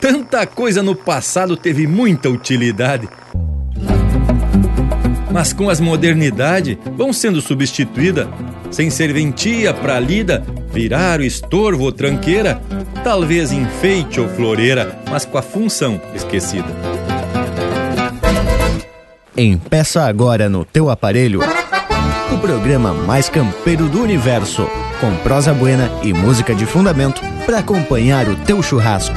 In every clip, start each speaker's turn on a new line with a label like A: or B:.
A: Tanta coisa no passado teve muita utilidade. Mas com as modernidade vão sendo substituída, sem serventia pra lida, virar o estorvo ou tranqueira, talvez enfeite ou floreira, mas com a função esquecida.
B: Empeça agora no teu aparelho o programa mais campeiro do universo, com prosa buena e música de fundamento para acompanhar o teu churrasco.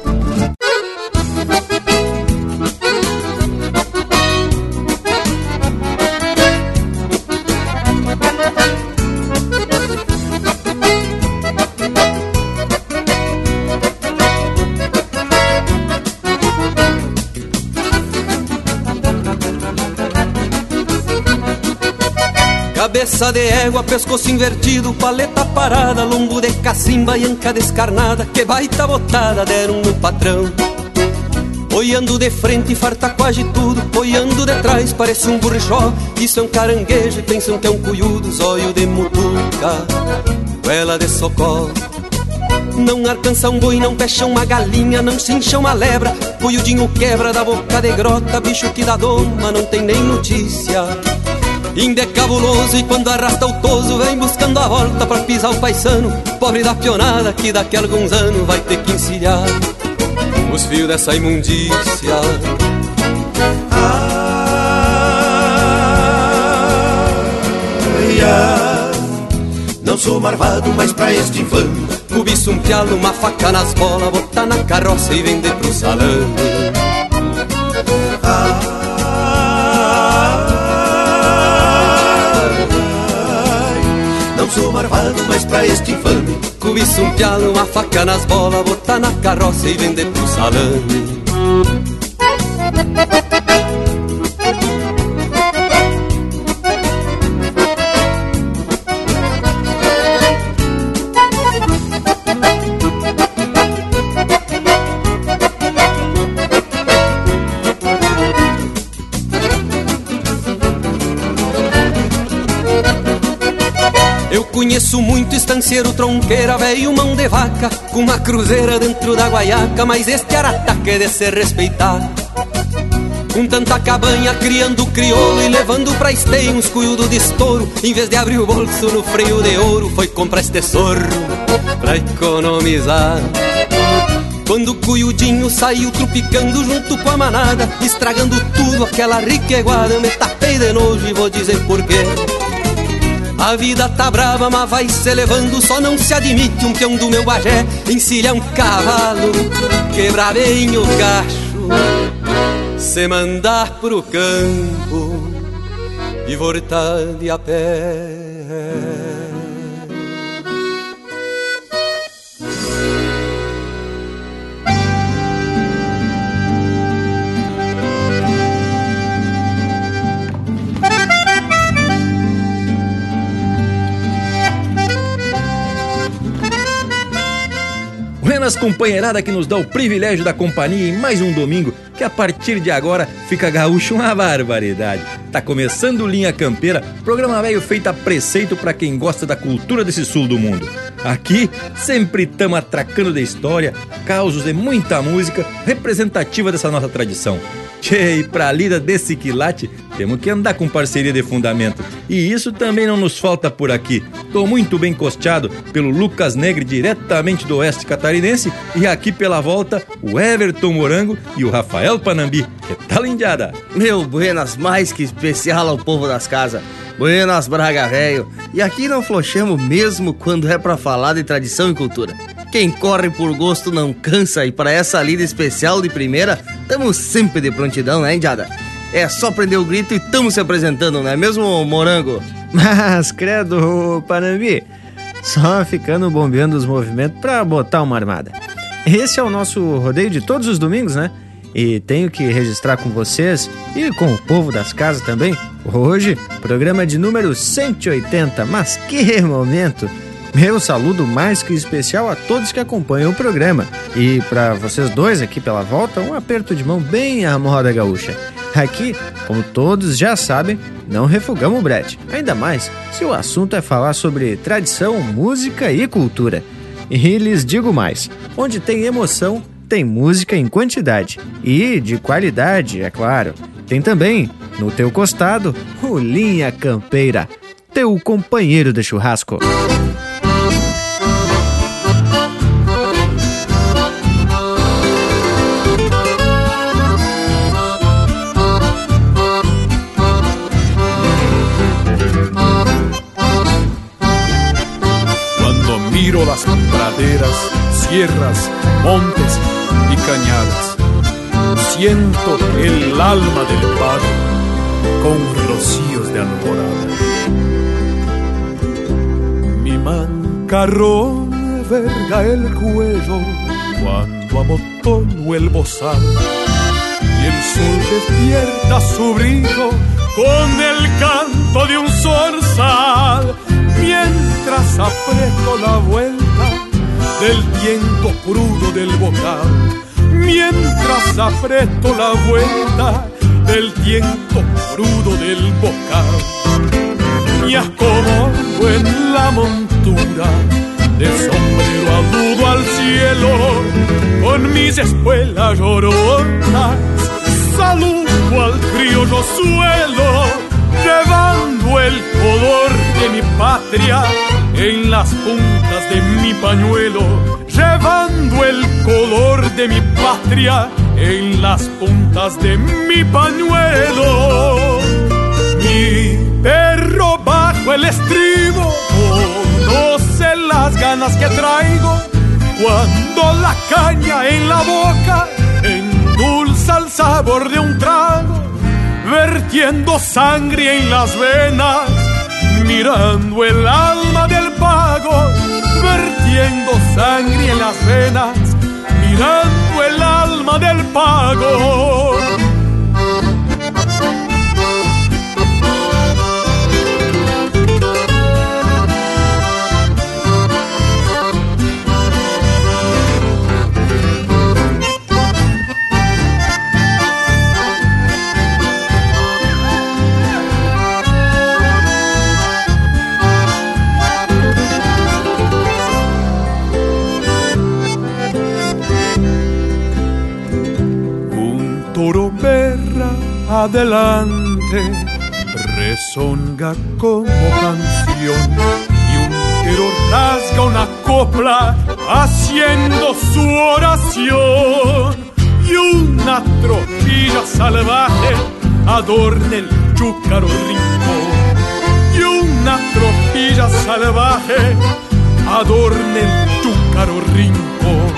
C: Cabeça de égua, pescoço invertido, paleta parada, lombo de cacimba e anca descarnada, que baita botada deram no patrão. Olhando de frente, farta quase tudo, olhando de trás, parece um burrichó, isso é um caranguejo pensam que é um cuiudo, zóio de mutuca, goela de socorro. Não alcança um boi, não fecha uma galinha, não cincha uma lebra, cuiudinho quebra da boca de grota, bicho que dá doma, não tem nem notícia. Inde é cabuloso e quando arrasta o toso Vem buscando a volta pra pisar o paisano. Pobre da pionada que daqui a alguns anos Vai ter que encilhar Os fios dessa imundícia.
D: Ai, ai, não sou marvado, mas pra este infame
C: Cobiço um pialo, uma faca nas bolas Botar na carroça e vender pro salão
D: sou marvado, mas pra este infame
C: Cobiço um pialo, uma faca nas bolas Botar na carroça e vender pro salame estanceiro, tronqueira, velho mão de vaca Com uma cruzeira dentro da guaiaca Mas este arataque é de se respeitar com tanta cabanha criando crioulo e levando pra esteio uns cuiudo de estouro Em vez de abrir o bolso no freio de ouro Foi comprar este sorro pra economizar. Quando o cuiudinho saiu trupicando junto com a manada Estragando tudo aquela riqueguada Me tapei de nojo e vou dizer porquê a vida tá brava, mas vai se levando. Só não se admite um peão do meu bagé encilhar um cavalo, quebrar bem o cacho, se mandar pro campo e voltar de a pé.
A: Buenas companheirada que nos dá o privilégio da companhia em mais um domingo, que a partir de agora fica gaúcho uma barbaridade. Tá começando Linha Campeira, programa velho feito a preceito para quem gosta da cultura desse sul do mundo. Aqui sempre estamos atracando da história, causos e muita música representativa dessa nossa tradição. Tchê, e pra lida desse quilate, temos que andar com parceria de fundamento. E isso também não nos falta por aqui. Tô muito bem costeado pelo Lucas Negre, diretamente do oeste catarinense, e aqui pela volta, o Everton Morango e o Rafael Panambi. Que tal?
E: Meu, buenas mais que especial ao povo das casas. Buenas, Braga Velho. E aqui não flochamos mesmo quando é para falar de tradição e cultura. Quem corre por gosto não cansa e para essa lida especial de primeira, tamo sempre de prontidão, né, Indiada? É só prender o grito e tamo se apresentando, não é mesmo, Morango?
F: Mas, credo, Panambi, só ficando bombeando os movimentos pra botar uma armada. Esse é o nosso rodeio de todos os domingos, né? E tenho que registrar com vocês e com o povo das casas também. Hoje, programa de número 180, mas que momento! Meu saludo mais que especial a todos que acompanham o programa. E para vocês dois aqui pela volta, um aperto de mão bem à moda gaúcha. Aqui, como todos já sabem, não refugamos o brete. Ainda mais se o assunto é falar sobre tradição, música e cultura. E lhes digo mais: onde tem emoção, tem música em quantidade. E de qualidade, é claro. Tem também, no teu costado, o Linha Campeira, teu companheiro de churrasco.
G: Sierras, montes y cañadas. Siento el alma del pago con rocíos de alborada. Mi mancarrón verga el cuello cuando amotono el bozal y el sol despierta su brillo con el canto de un zorzal mientras aprieto la vuelta del viento crudo del bocal, mientras aprieto la vuelta del viento crudo del bocal. Y acomodo en la montura de sombrero agudo al cielo, con mis espuelas lloronas, saludo al criollo suelo llevando el color de mi patria en las puntas de mi pañuelo, llevando el color de mi patria en las puntas de mi pañuelo. Mi perro bajo el estribo conoce las ganas que traigo cuando la caña en la boca endulza el sabor de un trago vertiendo sangre en las venas, mirando el alma vertiendo sangre en las venas, mirando el alma del pago. Adelante, resonga como canción y un tero rasga una copla haciendo su oración. Y una tropilla salvaje adorna el chúcaro rincón y una tropilla salvaje adorna el chúcaro rincón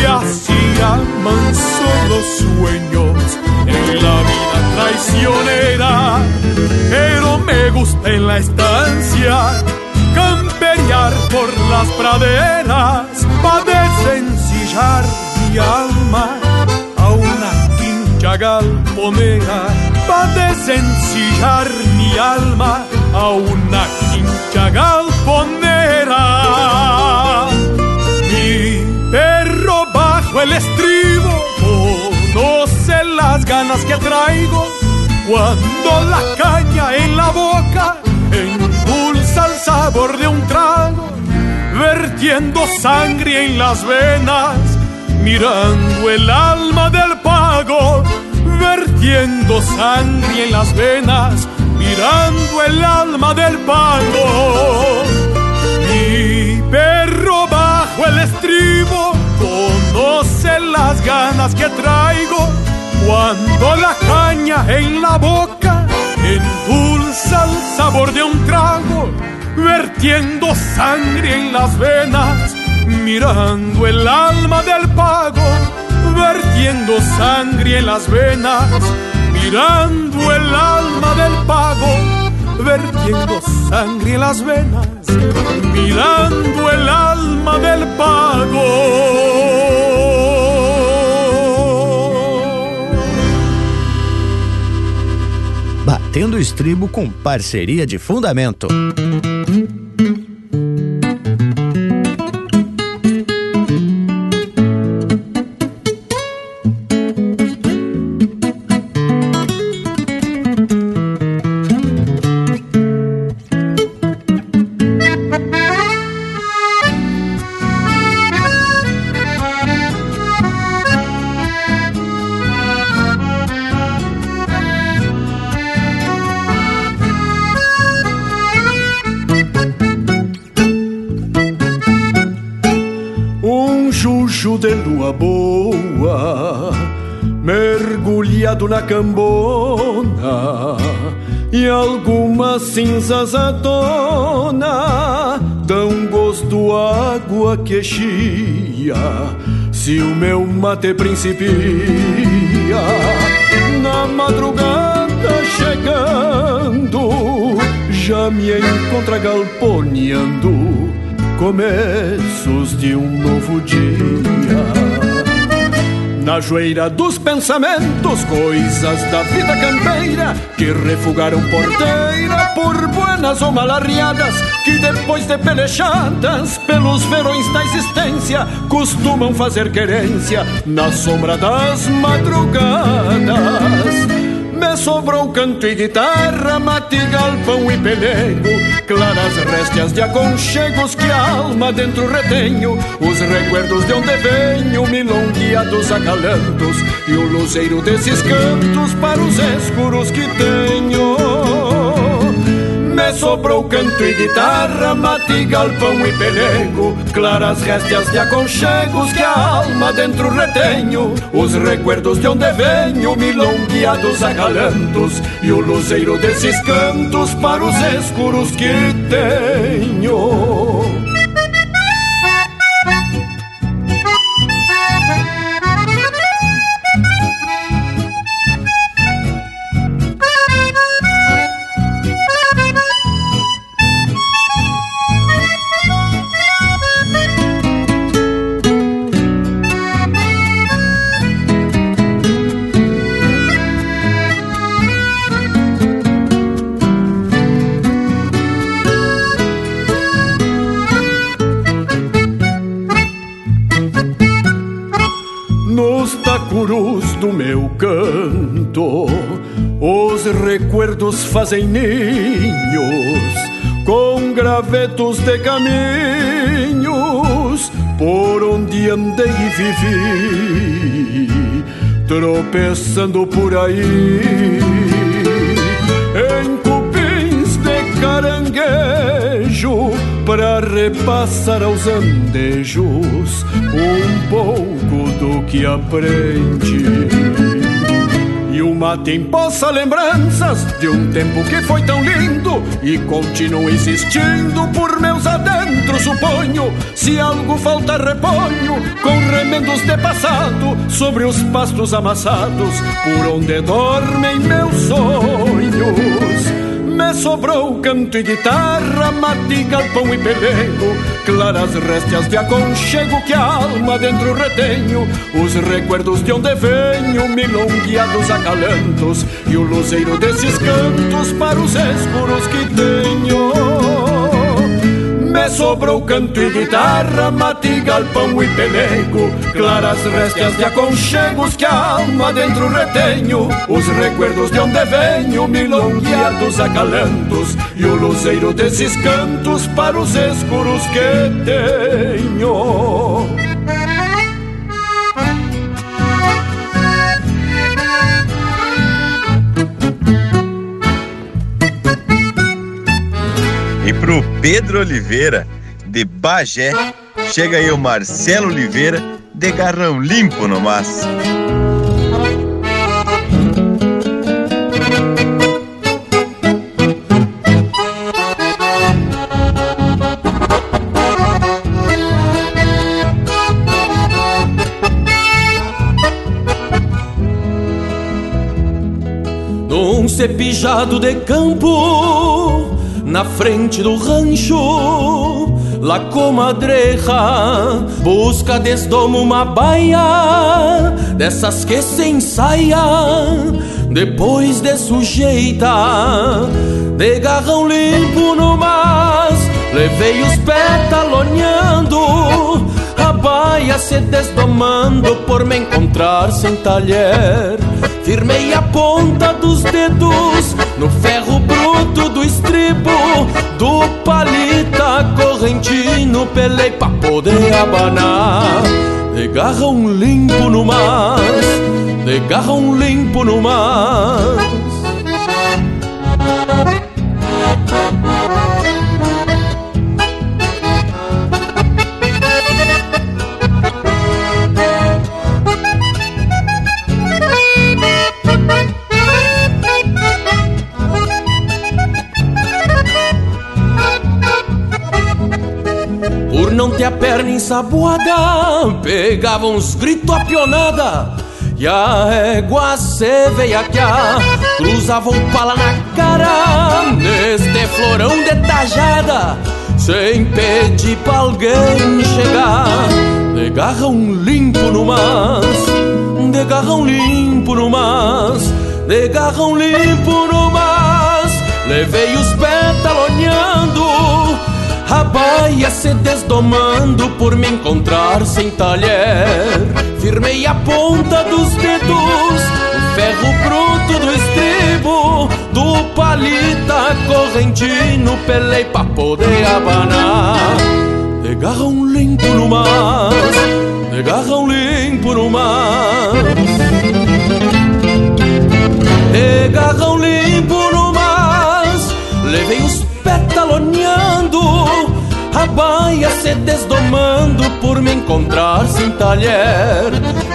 G: y así amanso los sueños la vida traicionera, pero me gusta en la estancia campear por las praderas para desencillar mi alma a una quincha galponera, para desencillar mi alma a una quincha galponera. Mi perro bajo el estribo ganas que traigo cuando la caña en la boca impulsa el sabor de un trago, vertiendo sangre en las venas, mirando el alma del pago, vertiendo sangre en las venas, mirando el alma del pago. Mi perro bajo el estribo conoce las ganas que traigo cuando la caña en la boca endulza el sabor de un trago, vertiendo sangre en las venas, mirando el alma del pago, vertiendo sangre en las venas, mirando el alma del pago, vertiendo sangre en las venas, mirando el alma del pago.
B: Batendo Estribo com parceria de fundamento.
H: Dão gosto água que chia, se o meu mate principia na madrugada chegando, já me encontra galponeando começos de um novo dia. Na joeira dos pensamentos, coisas da vida campeira que refugaram porteira por buenas ou malarriadas, que depois de pelechadas pelos verões da existência, costumam fazer querência na sombra das madrugadas. Me sobrou canto e guitarra, mate, galpão e pelego Claras réstias de aconchegos que a alma dentro retenho Os recuerdos de onde venho, milongueados acalantos E o luzeiro desses cantos para os escuros que tenho sobrou canto e guitarra, mate, galpão e pelego Claras réstias de aconchegos que a alma dentro retenho Os recuerdos de onde venho, milongueados acalantos E o luzeiro desses cantos para os escuros que tenho recuerdos fazem ninhos com gravetos de caminhos por onde andei e vivi, tropeçando por aí em cupins de caranguejo para repassar aos andejos um pouco do que aprendi. Mate empoça lembranças de um tempo que foi tão lindo E continuo insistindo por meus adentros, suponho. Se algo falta reponho com remendos de passado Sobre os pastos amassados por onde dormem meus sonhos me sobrou canto e guitarra, mate, galpão e pelego Claras réstias de aconchego que a alma dentro retenho Os recuerdos de onde venho, milongueados acalantos E o luzeiro desses cantos para os escuros que tenho sobrou canto e guitarra, mate, galpão e pelego Claras réstias de aconchegos que a alma dentro retenho Os recuerdos de onde venho, milongueados acalantos E o luzeiro desses cantos para os escuros que tenho
I: Pedro Oliveira, de Bagé, chega aí o Marcelo Oliveira, de garrão limpo no mas.
J: Num cepijado de campo na frente do rancho, la comadreja busca desdomo uma baia dessas que se ensaia depois de sujeita de garrão limpo no mas levei os pés talonhando a baia se desdomando por me encontrar sem talher Firmei a ponta dos dedos no ferro bruto do estribo do palita correntino, pelei pra poder abanar. De garrão limpo no mar, de garrão limpo no mar. Ensaboada, pegava uns gritos a pionada. E a égua se cruzava um pala na cara, neste florão de tajada, sem pedir pra alguém chegar. De garrão limpo no mas, de garrão limpo no mas, de garrão limpo no mas, levei os pés a baia se desdomando por me encontrar sem talher. Firmei a ponta dos dedos, o ferro bruto do estribo, do palita correntino, pelei pra poder abanar. De garrão limpo no mas, de garrão limpo no mas. De garrão limpo no mas, levei os petaloneando, a baia se desdomando por me encontrar sem talher.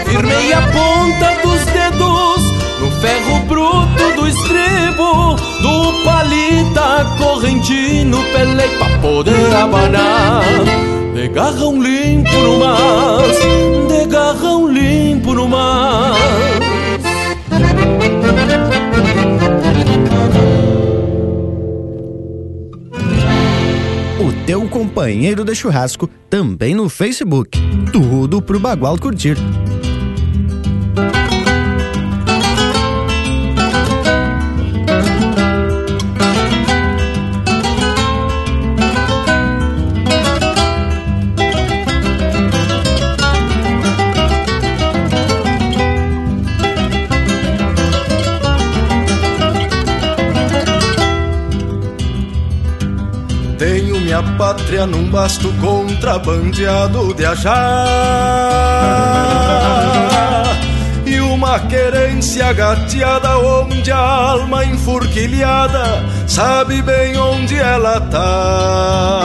J: Firmei a ponta dos dedos no ferro bruto do estribo, do palita correntino, pelei pra poder abanar. De garrão limpo no mas, de garrão limpo no mas.
F: Teu companheiro de churrasco também no Facebook. Tudo pro Bagual curtir.
K: Pátria num basto contrabandeado de ajá E uma querência gateada onde a alma enfurquilhada Sabe bem onde ela tá.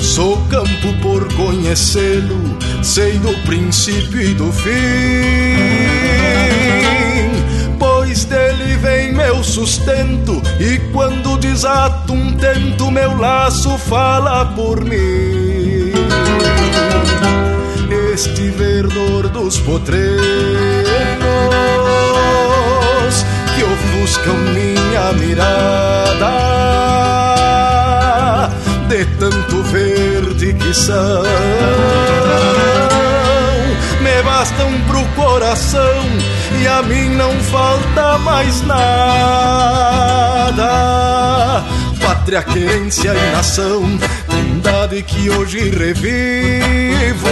K: Sou campo por conhecê-lo Sei do princípio e do fim Dele vem meu sustento E quando desato um tento Meu laço fala por mim. Este verdor dos potreiros Que ofuscam minha mirada De tanto verde que são Bastam pro coração e a mim não falta mais nada. Pátria, querência e nação, trindade que hoje revivo.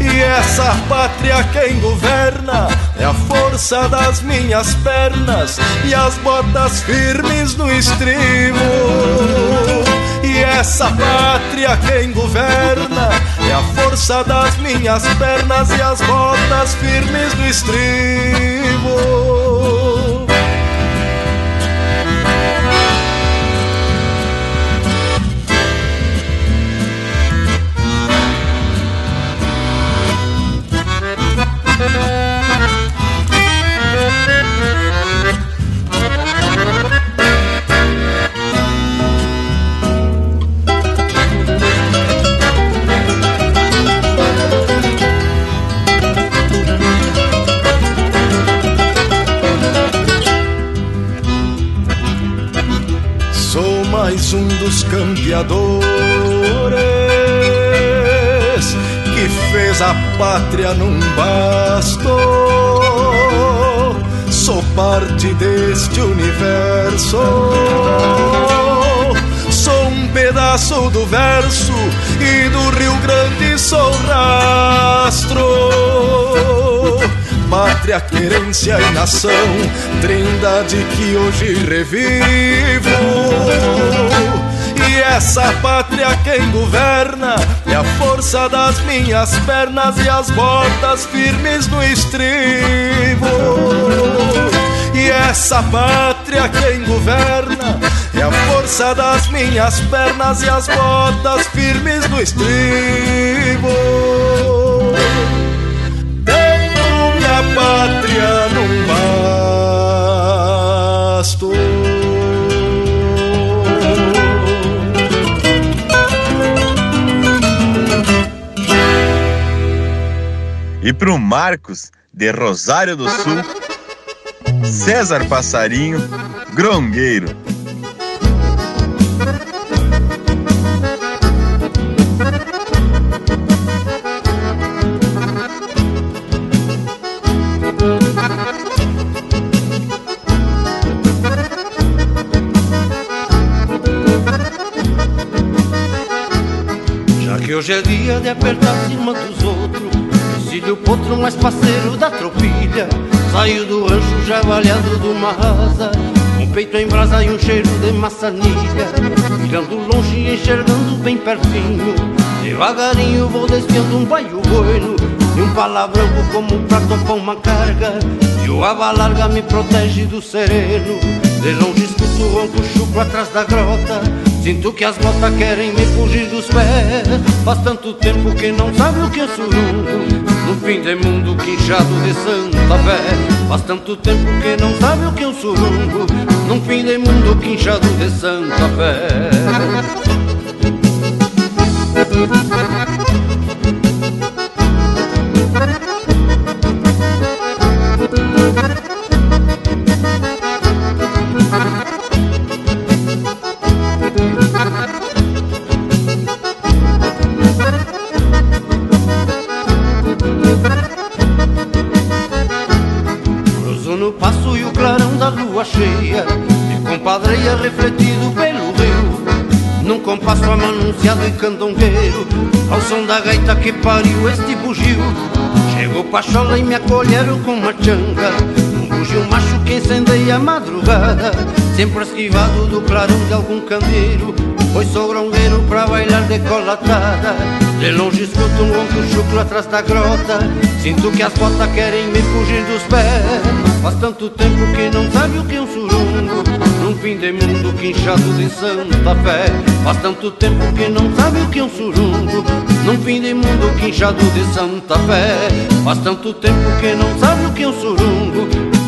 K: E essa pátria quem governa é a força das minhas pernas e as botas firmes no estribo. E essa pátria quem governa é a força das minhas pernas e as botas firmes do estribo. Dos campeadores que fez a pátria num basto. Sou parte deste universo. Sou um pedaço do verso e do Rio Grande sou rastro pátria, querência e nação, trindade que hoje revivo. Essa pátria quem governa é a força das minhas pernas e as botas firmes no estribo. E essa pátria quem governa é a força das minhas pernas e as botas firmes no estribo minha pátria num basto.
I: E pro Marcos, de Rosário do Sul, César Passarinho, Grongueiro.
L: Já que hoje é dia de apertar cima outros Potro mais parceiro da tropilha Saiu do ancho já valhado de uma asa Um peito em brasa e um cheiro de maçanilha. Mirando longe e enxergando bem pertinho Devagarinho vou desviando um baio bueno E um palavrão como pra topar uma carga E o aba larga me protege do sereno. De longe escuto o ronco chucro atrás da grota Sinto que as botas querem me fugir dos pés. Faz tanto tempo que não sabe o que é surungo No fim de mundo quinchado de Santa Fé. Faz tanto tempo que não sabe o que um surungo Num fim de mundo quinchado de Santa Fé refletido pelo rio Num compasso amanunciado e candongueiro Ao som da gaita que pariu este bugio. Chegou Pachola e me acolheram com uma changa Um bugio macho que incendeia a madrugada Sempre esquivado do clarão de algum candeeiro Pois sou grongueiro pra bailar decolatada De longe escuto um ronco chucro atrás da grota Sinto que as botas querem me fugir dos pés. Faz tanto tempo que não sabe o que é um surungo Num fim de mundo quinchado de Santa Fé. Faz tanto tempo que não sabe o que é um surungo Num fim de mundo quinchado de Santa Fé. Faz tanto tempo que não sabe o que é um surungo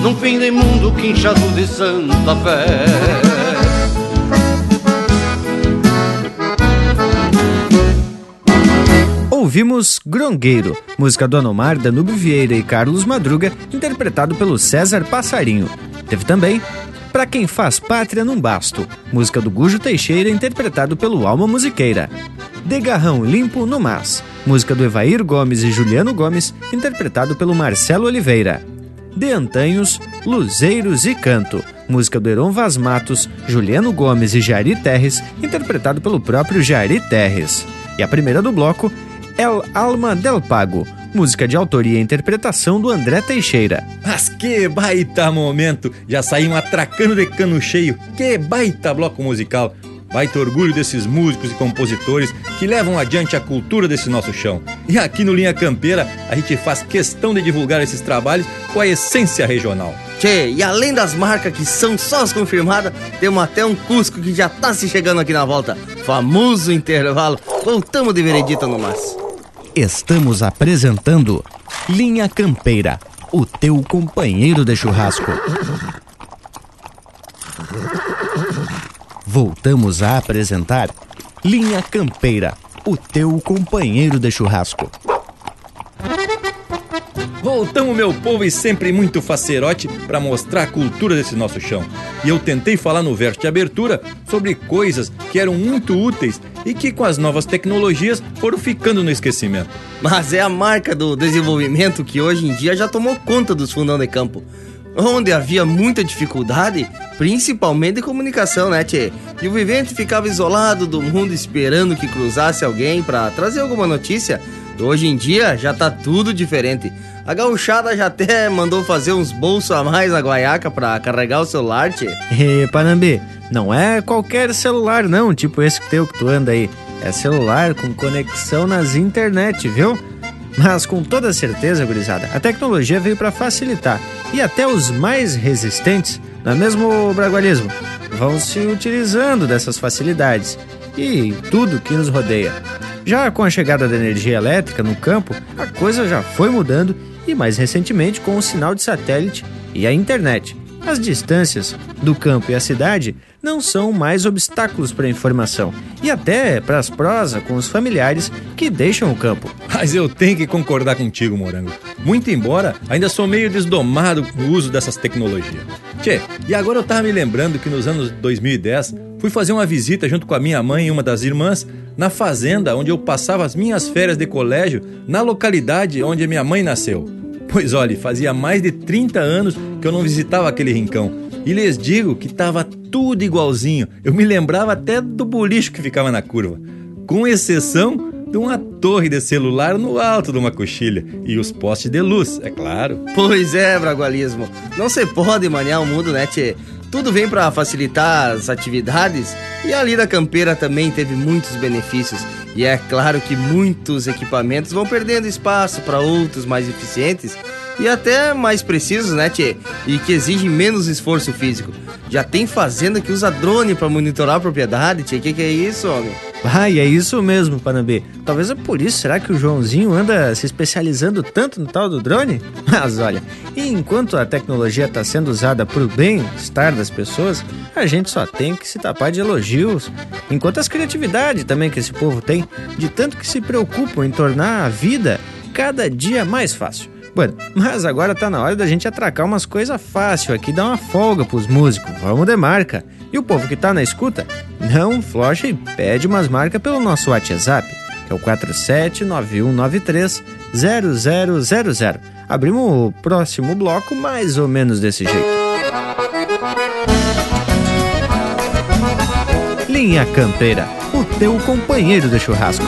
L: Num fim de mundo quinchado de Santa Fé
F: Ouvimos Grongueiro, música do Anomar, Danúbio Vieira e Carlos Madruga, interpretado pelo César Passarinho. Teve também Pra Quem Faz Pátria Num Basto, música do Gujo Teixeira, interpretado pelo Alma Musiqueira. De Garrão Limpo no Mas, música do Evair Gomes e Juliano Gomes, interpretado pelo Marcelo Oliveira. De Antanhos, Luzeiros e Canto, música do Heron Vaz Matos, Juliano Gomes e Jari Terres, interpretado pelo próprio Jari Terres. E a primeira do bloco, El Alma del Pago, música de autoria e interpretação do André Teixeira.
A: Mas que baita momento! Já saímos atracando de cano cheio. Que baita bloco musical! Baita orgulho desses músicos e compositores que levam adiante a cultura desse nosso chão. E aqui no Linha Campeira, a gente faz questão de divulgar esses trabalhos com a essência regional.
E: Tchê, e além das marcas que são só as confirmadas, temos até um Cusco que já tá se chegando aqui na volta. Famoso intervalo. Voltamos de veredita no mas.
B: Estamos apresentando Linha Campeira, o teu companheiro de churrasco. Voltamos a apresentar Linha Campeira, o teu companheiro de churrasco.
A: Voltamos, meu povo, e sempre muito facerote para mostrar a cultura desse nosso chão. E eu tentei falar no verso de abertura sobre coisas que eram muito úteis e que com as novas tecnologias foram ficando no esquecimento.
E: Mas é a marca do desenvolvimento que hoje em dia já tomou conta dos fundão de campo. Onde havia muita dificuldade, principalmente de comunicação, né, tchê? E o vivente ficava isolado do mundo esperando que cruzasse alguém para trazer alguma notícia. Hoje em dia já tá tudo diferente. A gauchada já até mandou fazer uns bolsos a mais na guaiaca pra carregar o celular, tchê.
F: E Panambi, não é qualquer celular não, tipo esse teu que tu anda aí. É celular com conexão nas internet, viu? Mas com toda certeza, gurizada, a tecnologia veio para facilitar. E até os mais resistentes, não é mesmo bragualismo, vão se utilizando dessas facilidades e tudo que nos rodeia. Já com a chegada da energia elétrica no campo, a coisa já foi mudando e mais recentemente com o sinal de satélite e a internet.
M: As distâncias do campo e a cidade não são mais obstáculos para a informação e até para as prosas com os familiares que deixam o campo.
A: Mas eu tenho que concordar contigo, Morango. Muito embora ainda sou meio desdomado no uso dessas tecnologias. Tchê, e agora eu tava me lembrando que nos anos 2010 fui fazer uma visita junto com a minha mãe e uma das irmãs na fazenda onde eu passava as minhas férias de colégio na localidade onde minha mãe nasceu. Pois olhe, fazia mais de 30 anos que eu não visitava aquele rincão. E lhes digo que tava tudo igualzinho. Eu me lembrava até do bolicho que ficava na curva. Com exceção de uma torre de celular no alto de uma coxilha e os postes de luz, é claro.
E: Pois é, Bragualismo. Não se pode manear o mundo, né, tchê? Tudo vem para facilitar as atividades e a Lida Campeira também teve muitos benefícios. E é claro que muitos equipamentos vão perdendo espaço para outros mais eficientes e até mais precisos, né, Tchê? E que exigem menos esforço físico. Já tem fazenda que usa drone para monitorar a propriedade, Tchê. Que que é isso, homem?
M: Ah, e é isso mesmo, Panambê. Talvez é por isso, será que o Joãozinho anda se especializando tanto no tal do drone? Mas olha, enquanto a tecnologia está sendo usada para o bem-estar das pessoas, a gente só tem que se tapar de elogios. Enquanto as criatividades também que esse povo tem, de tanto que se preocupam em tornar a vida cada dia mais fácil. Bueno, mas agora tá na hora da gente atracar umas coisas fáceis aqui, dar uma folga pros músicos. Vamos de marca. E o povo que tá na escuta, não flocha e pede umas marcas pelo nosso WhatsApp, que é o 4791930000. Abrimos o próximo bloco mais ou menos desse jeito. Linha Campeira, o teu companheiro de churrasco.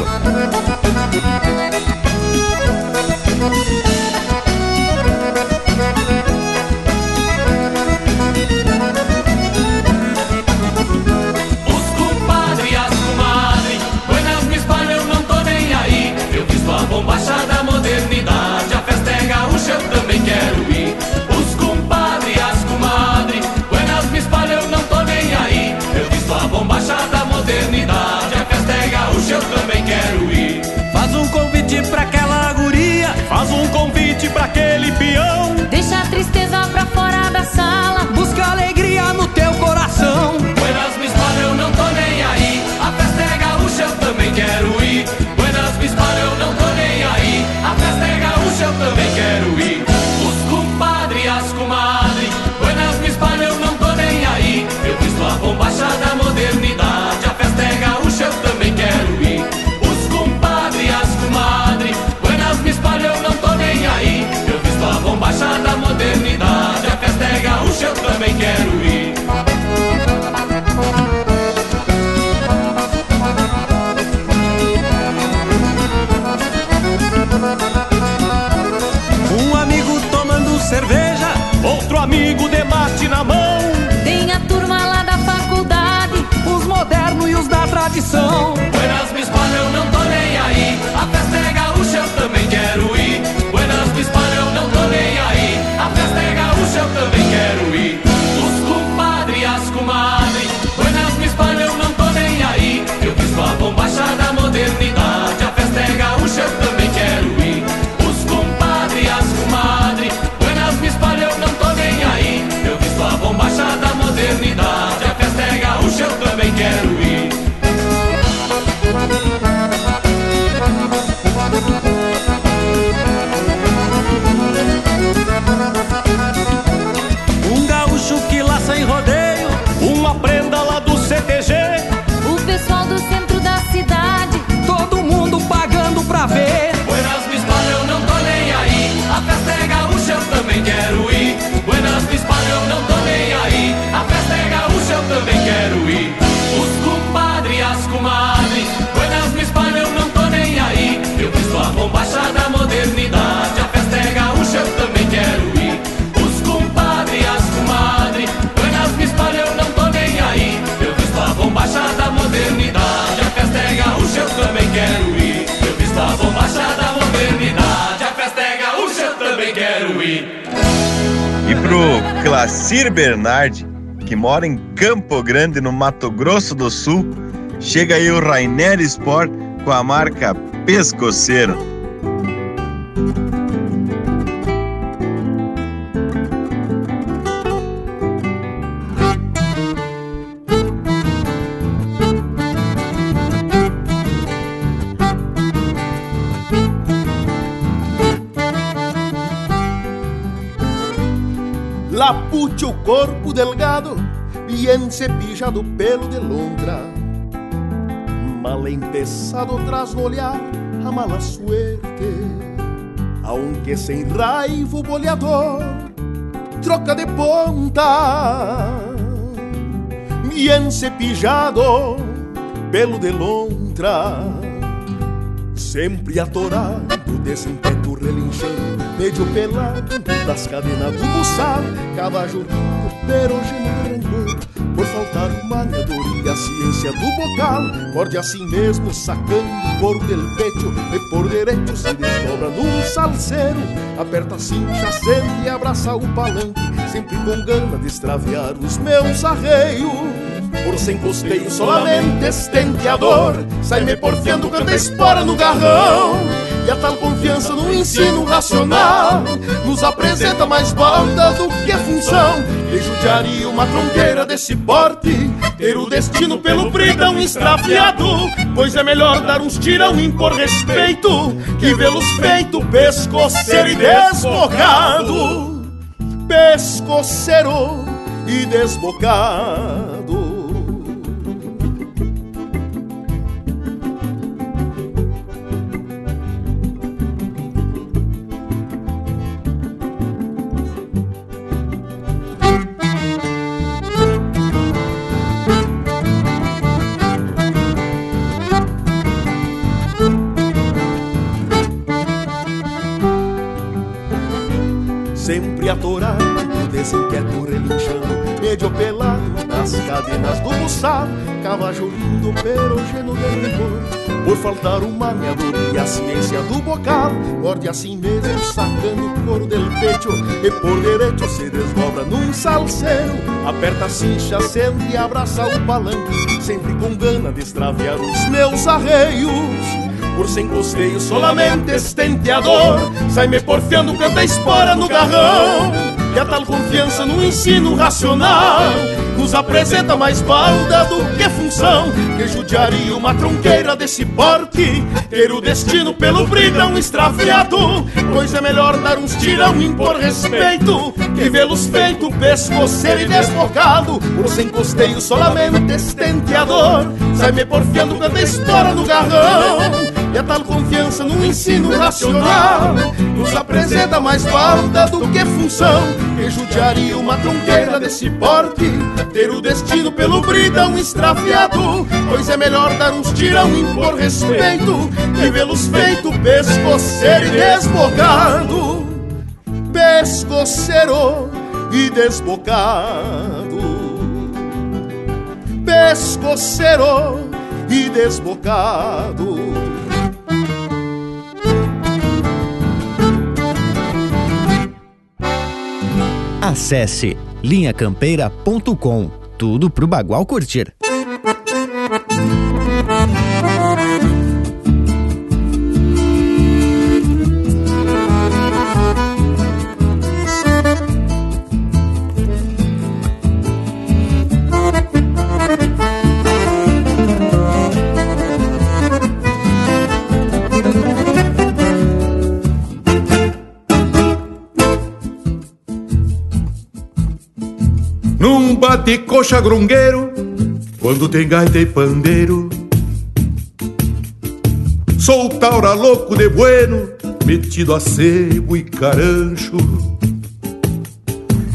I: Que mora em Campo Grande, no Mato Grosso do Sul, chega aí o Rainer Sport com a marca Pescoceiro.
N: Delgado, bien cepillado pelo de lontra. Mal empezado tras no olhar a mala suerte. Aunque sem raiva o boleador troca de ponta. Bien cepillado pelo de lontra. Sempre atorado desse impeto relinchando, meio pelado das cadenas do buçal, cavajo perogeno de rancor, por faltar maniador e a ciência do bocal, morde assim mesmo, sacando couro del pecho, e por direito se desdobra num salseiro, aperta a cincha, e abraça o palanque, sempre com gana de extraviar os meus arreios. Por sem custeio, solamente estenteador Sai-me porfiando canta espora no garrão E a tal confiança no ensino racional Nos apresenta mais balda do que função E judiaria uma tronqueira desse porte. Ter o destino pelo bridão extraviado Pois é melhor dar uns tirão e impor respeito Que vê-los feito pescoceiro e desbocado. Pescoceiro e desbocado medio pelado nas cadenas do buçal, cavajo lindo, perogeno de rigor, por faltar o maneador e a ciência do bocal, morde assim mesmo, sacando o couro del pecho, e por direito se desdobra num salseiro, aperta a cincha, acende e abraça o palanque, sempre com gana de extraviar os meus arreios por sem costeio, solamente estenteador. Sai-me porfiando, canta espora no garrão. E a tal confiança no ensino racional nos apresenta mais balda do que função. Que judiaria uma tronqueira desse porte, ter o destino pelo bridão extraviado. Pois é melhor dar uns tirão, impor respeito, que vê-los feito pescoceiro e desbocado. Por sem costeio, solamente estenteador. Sai-me porfiando, canta espora no garrão. E a tal confiança no ensino racional Nos apresenta mais balda do que função. Que judiaria uma tronqueira desse porte Ter o destino pelo bridão extraviado Pois é melhor dar uns tirão e impor respeito Que vê-los feito pescoceiro e desbocado. Pescoceiro e desbocado. Pescoceiro e desbocado
B: Acesse linhacampeira.com. Tudo pro Bagual curtir.
O: Coxa grongueiro, quando tem gaita e pandeiro. Sou taura louco de bueno, metido a sebo e carancho.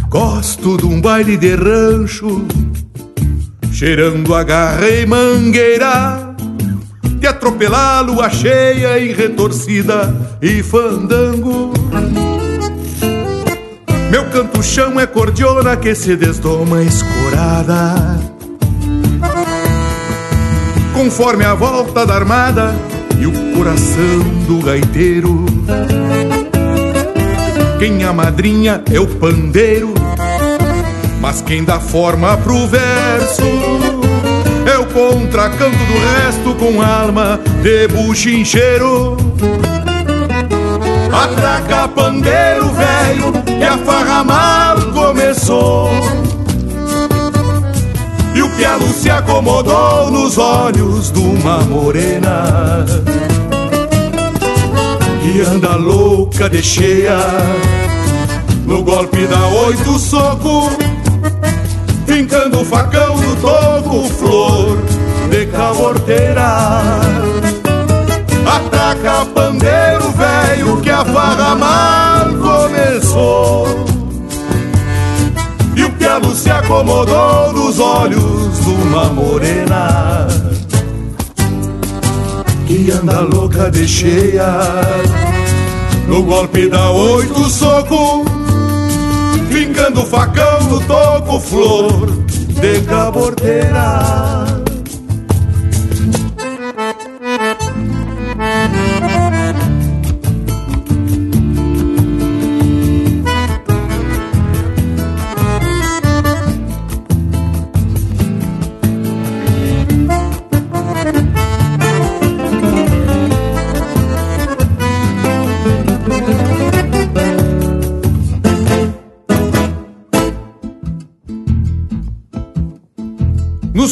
O: Gosto de um baile de rancho, cheirando a garra e mangueira. De atropelar a cheia em retorcida e fandango. Meu canto-chão é cordiona que se desdoma escorada. Conforme a volta da armada e o coração do gaiteiro. Quem a madrinha é o pandeiro Mas quem dá forma pro verso É o contracanto do resto com alma de buchincheiro Atraca pandeiro velho que a farra mal começou E o piano se acomodou nos olhos de uma morena Que anda louca de cheia no golpe da oito soco, fincando o facão no toco, flor de caborteira. Atraca pandeiro velho que a farra mal começou. E o pialo se acomodou nos olhos de uma morena que anda louca de cheia. No golpe da oito soco, o facão no toco, flor de caborteira.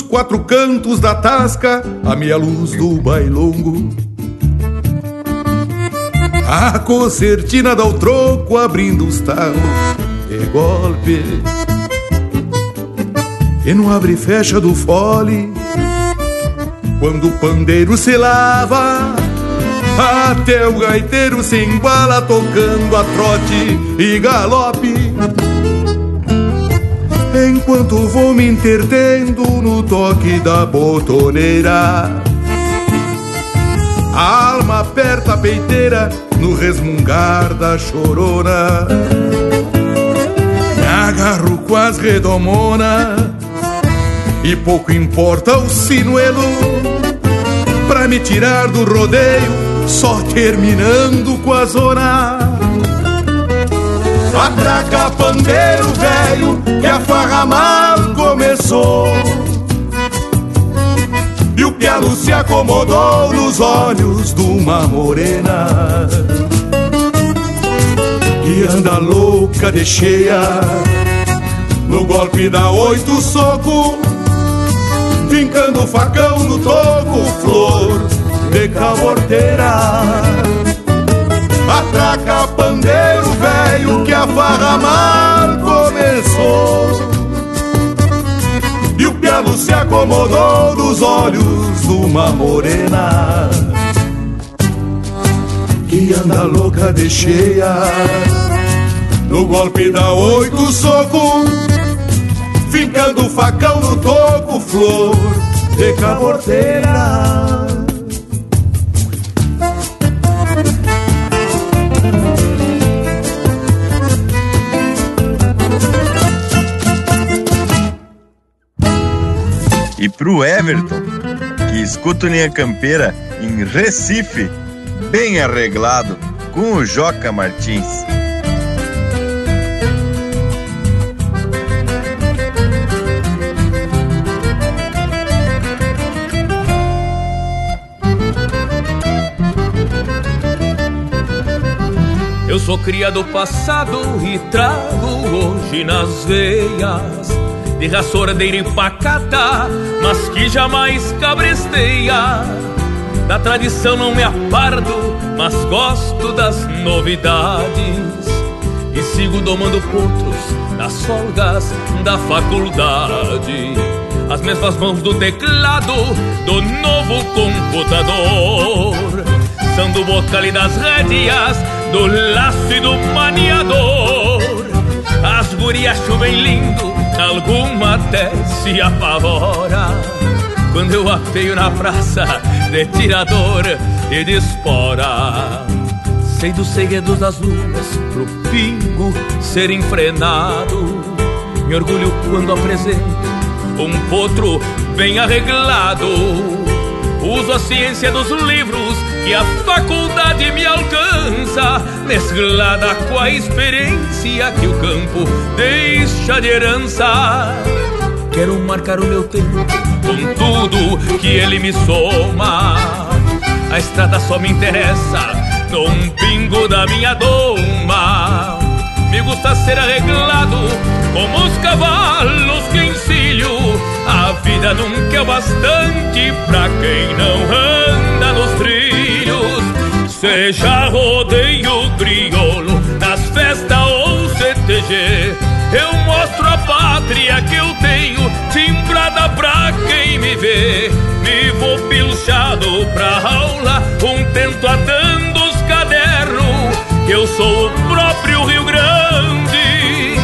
O: Quatro cantos da tasca, a meia luz do bailongo. A concertina dá o troco, abrindo os talos de golpe. E no abre e fecha do fole, quando o pandeiro se lava, até o gaiteiro se embala tocando a trote e galope. Enquanto vou me entretendo no toque da botoneira. A alma aperta a peiteira no resmungar da chorona. Me agarro com as redomona. E pouco importa o sinuelo. Pra me tirar do rodeio Só terminando com a zona. Atraca pandeiro velho que a farra mal começou. E o pialo se acomodou nos olhos de uma morena. Que anda louca de cheia. No golpe da oito soco. Fincando o facão no toco Flor de caborteira. Atraca pandeiro velho que a farra mal E o pialo se acomodou dos olhos de uma morena. Que anda louca de cheia. No golpe da oito soco. Fincando o facão no toco Flor de caborteira
I: pro Everton, que escuta o Linha Campeira em Recife, bem arreglado, com o Joca Martins.
P: Eu sou cria do passado e trago hoje nas veias de raça ordeira e pacata, mas que jamais cabresteia. Da tradição não me aparto, mas gosto das novidades. E sigo domando potros nas folgas da faculdade. As mesmas mãos do teclado do novo computador. São do bocal e das rédeas, do laço e do maniador. As gurias chovem lindo alguma até se apavora quando eu apeio na praça de tirador e de espora. Sei dos segredos das luas pro pingo ser enfrenado. Me orgulho quando apresento um potro bem arreglado. Uso a ciência dos livros que a faculdade me alcança, mesclada com a experiência que o campo deixa de herança. Quero marcar o meu tempo com tudo que ele me soma. A estrada só me interessa num pingo da minha doma. Me gusta ser arreglado como os cavalos que encilho. A vida nunca é bastante pra quem não trilhos. Seja rodeio crioulo, nas festas ou CT. CTG. Eu mostro a pátria que eu tenho, timbrada pra quem me vê. Vivo pilchado pra aula, um tento atando os cadernos, eu sou o próprio Rio Grande,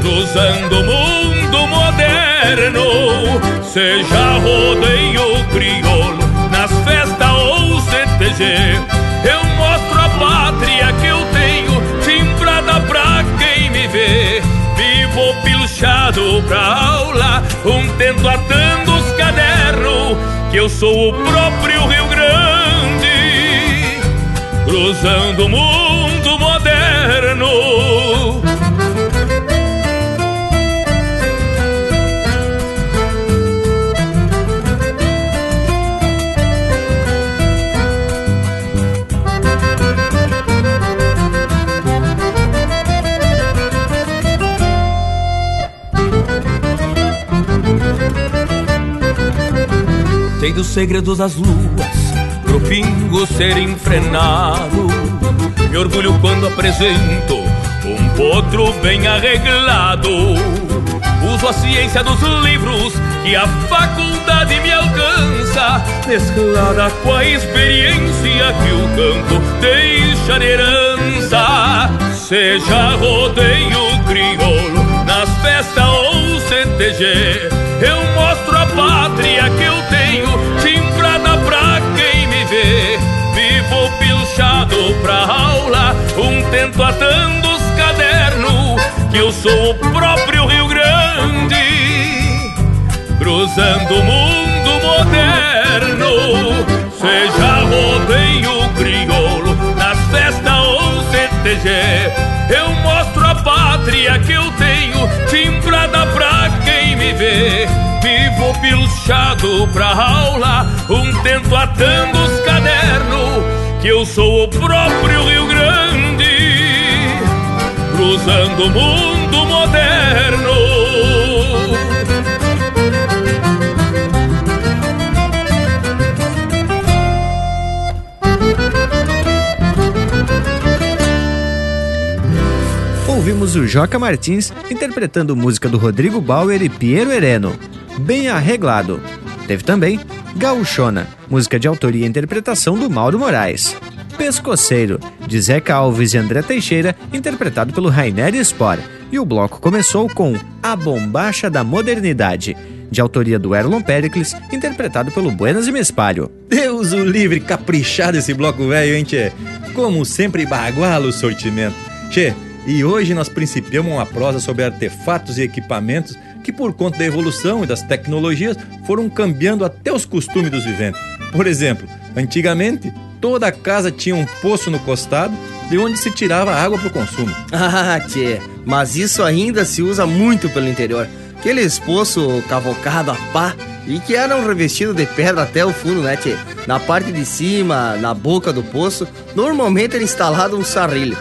P: cruzando o mundo moderno, seja rodeio crioulo, CTG. Eu mostro a pátria que eu tenho, timbrada pra quem me vê. Vivo pilchado pra aula, um tento atando os cadernos, que eu sou o próprio Rio Grande, cruzando o mundo Sei dos segredos das luas, pro pingo ser enfrenado. Me orgulho quando apresento um potro bem arreglado. Uso a ciência dos livros que a faculdade me alcança, mesclada com a experiência que o campo deixa de herança. Seja rodeio crioulo, nas festas ou CTG, eu mostro a pátria tenho, timbrada pra quem me vê. Vivo pilchado pra aula, um tento atando os cadernos, que eu sou o próprio Rio Grande, cruzando o mundo moderno. Seja rodeio crioulo, nas festas ou CTG, eu mostro a pátria que eu tenho, timbrada pra quem me vê. Pilchado pra aula, um tento atando os cadernos, que eu sou o próprio Rio Grande, cruzando o mundo moderno.
F: Ouvimos o Joca Martins interpretando música do Rodrigo Bauer e Piero Ereno, Bem Arreglado. Teve também Gauchona, música de autoria e interpretação do Mauro Moraes. Pescoceiro, de Zeca Alves e André Teixeira, interpretado pelo Rainer Spor. E o bloco começou com A Bombacha da Modernidade, de autoria do Erlon Pericles, interpretado pelo Buenas e Mespalho.
A: Deus o livre, caprichado esse bloco velho, hein, tchê? Como sempre, baguala o sortimento. Tchê, e hoje nós principiamos uma prosa sobre artefatos e equipamentos que, por conta da evolução e das tecnologias, foram cambiando até os costumes dos viventes. Por exemplo, antigamente, toda casa tinha um poço no costado de onde se tirava água para o consumo.
E: Ah, tchê, mas isso ainda se usa muito pelo interior. Aqueles poços cavocados a pá e que eram revestidos de pedra até o fundo, né, tchê? Na parte de cima, na boca do poço, normalmente era instalado um sarrilho,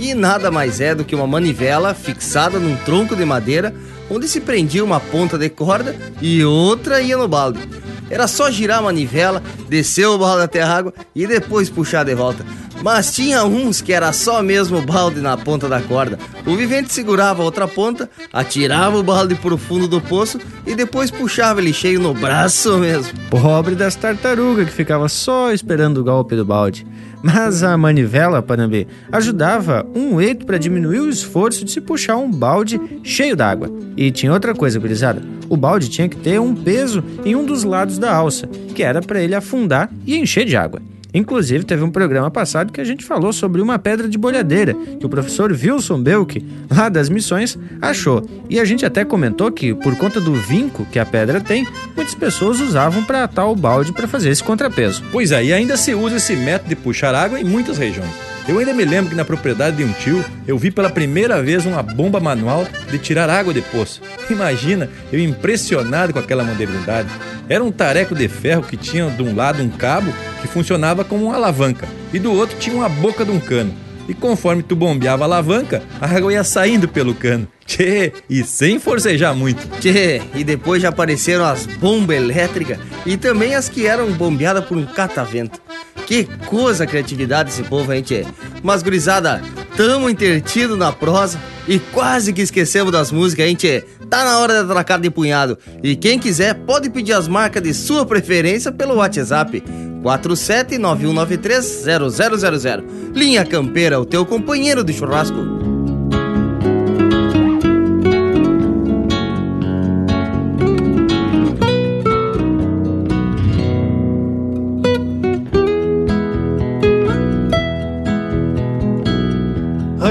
E: que nada mais é do que uma manivela fixada num tronco de madeira onde se prendia uma ponta de corda e outra ia no balde. Era só girar a manivela, descer o balde até a água e depois puxar de volta. Mas tinha uns que era só mesmo o balde na ponta da corda. O vivente segurava a outra ponta, atirava o balde pro fundo do poço e depois puxava ele cheio no braço mesmo.
F: Pobre das tartarugas que ficava só esperando o golpe do balde. Mas a manivela, Panambi, ajudava um eito para diminuir o esforço de se puxar um balde cheio d'água. E tinha outra coisa, gurizada. O balde tinha que ter um peso em um dos lados da alça, que era para ele afundar e encher de água. Inclusive, teve um programa passado que a gente falou sobre uma pedra de bolhadeira que o professor Wilson Belk, lá das missões, achou. E a gente até comentou que, por conta do vinco que a pedra tem, muitas pessoas usavam para atar o balde para fazer esse contrapeso.
A: Pois aí, ainda se usa esse método de puxar água em muitas regiões. Eu ainda me lembro que na propriedade de um tio eu vi pela primeira vez uma bomba manual de tirar água de poço. Imagina, eu impressionado com aquela modernidade. Era um tareco de ferro que tinha de um lado um cabo que funcionava como uma alavanca e do outro tinha uma boca de um cano. E conforme tu bombeava a alavanca, a água ia saindo pelo cano. Tchê, e sem forcejar muito.
E: Tchê, e depois já apareceram as bombas elétricas e também as que eram bombeadas por um catavento. Que coisa a criatividade desse povo, hein, tchê? Mas, gurizada, tamo intertido na prosa e quase que esquecemos das músicas, hein, tchê? Tá na hora de atracar de punhado. E quem quiser pode pedir as marcas de sua preferência pelo WhatsApp 4791930000. Linha Campeira, o teu companheiro de churrasco.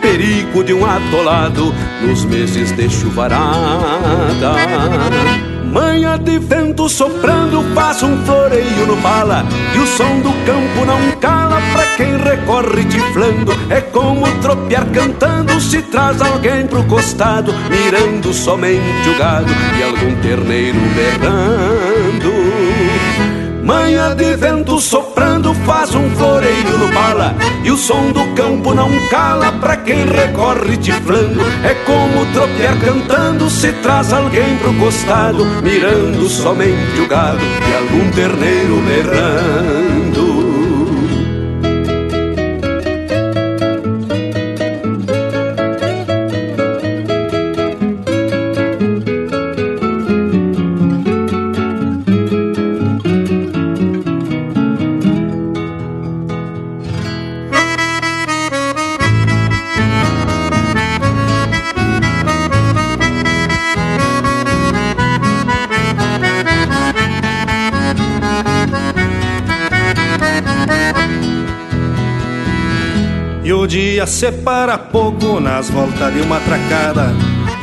H: Perigo de um atolado nos meses de chuvarada. Manha de vento soprando faz um floreio no pala E o som do campo não cala pra quem recorre tiflando. É como tropear cantando se traz alguém pro costado Mirando somente o gado e algum terneiro berrando Manha de vento soprando faz um floreio no pala E o som do campo não cala pra quem recorre tiflando É como tropear cantando se traz alguém pro costado Mirando somente o gado e algum terneiro berrando
K: separa pouco nas voltas de uma tracada.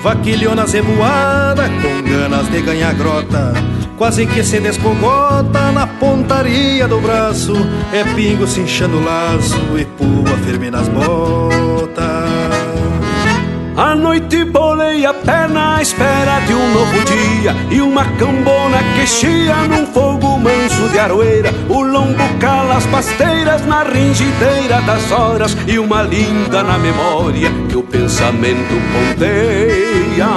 K: Vaquilhonas revoada com ganas de ganhar grota. Quase que se descogota na pontaria do braço. É pingo se inchando o laço e pua firme nas botas.
H: A noite bolei a perna à espera de um novo dia. E uma cambona que chia num fogo manso de aroeira O lombo cala as pasteiras na ringideira das horas E uma linda na memória que o pensamento ponteia.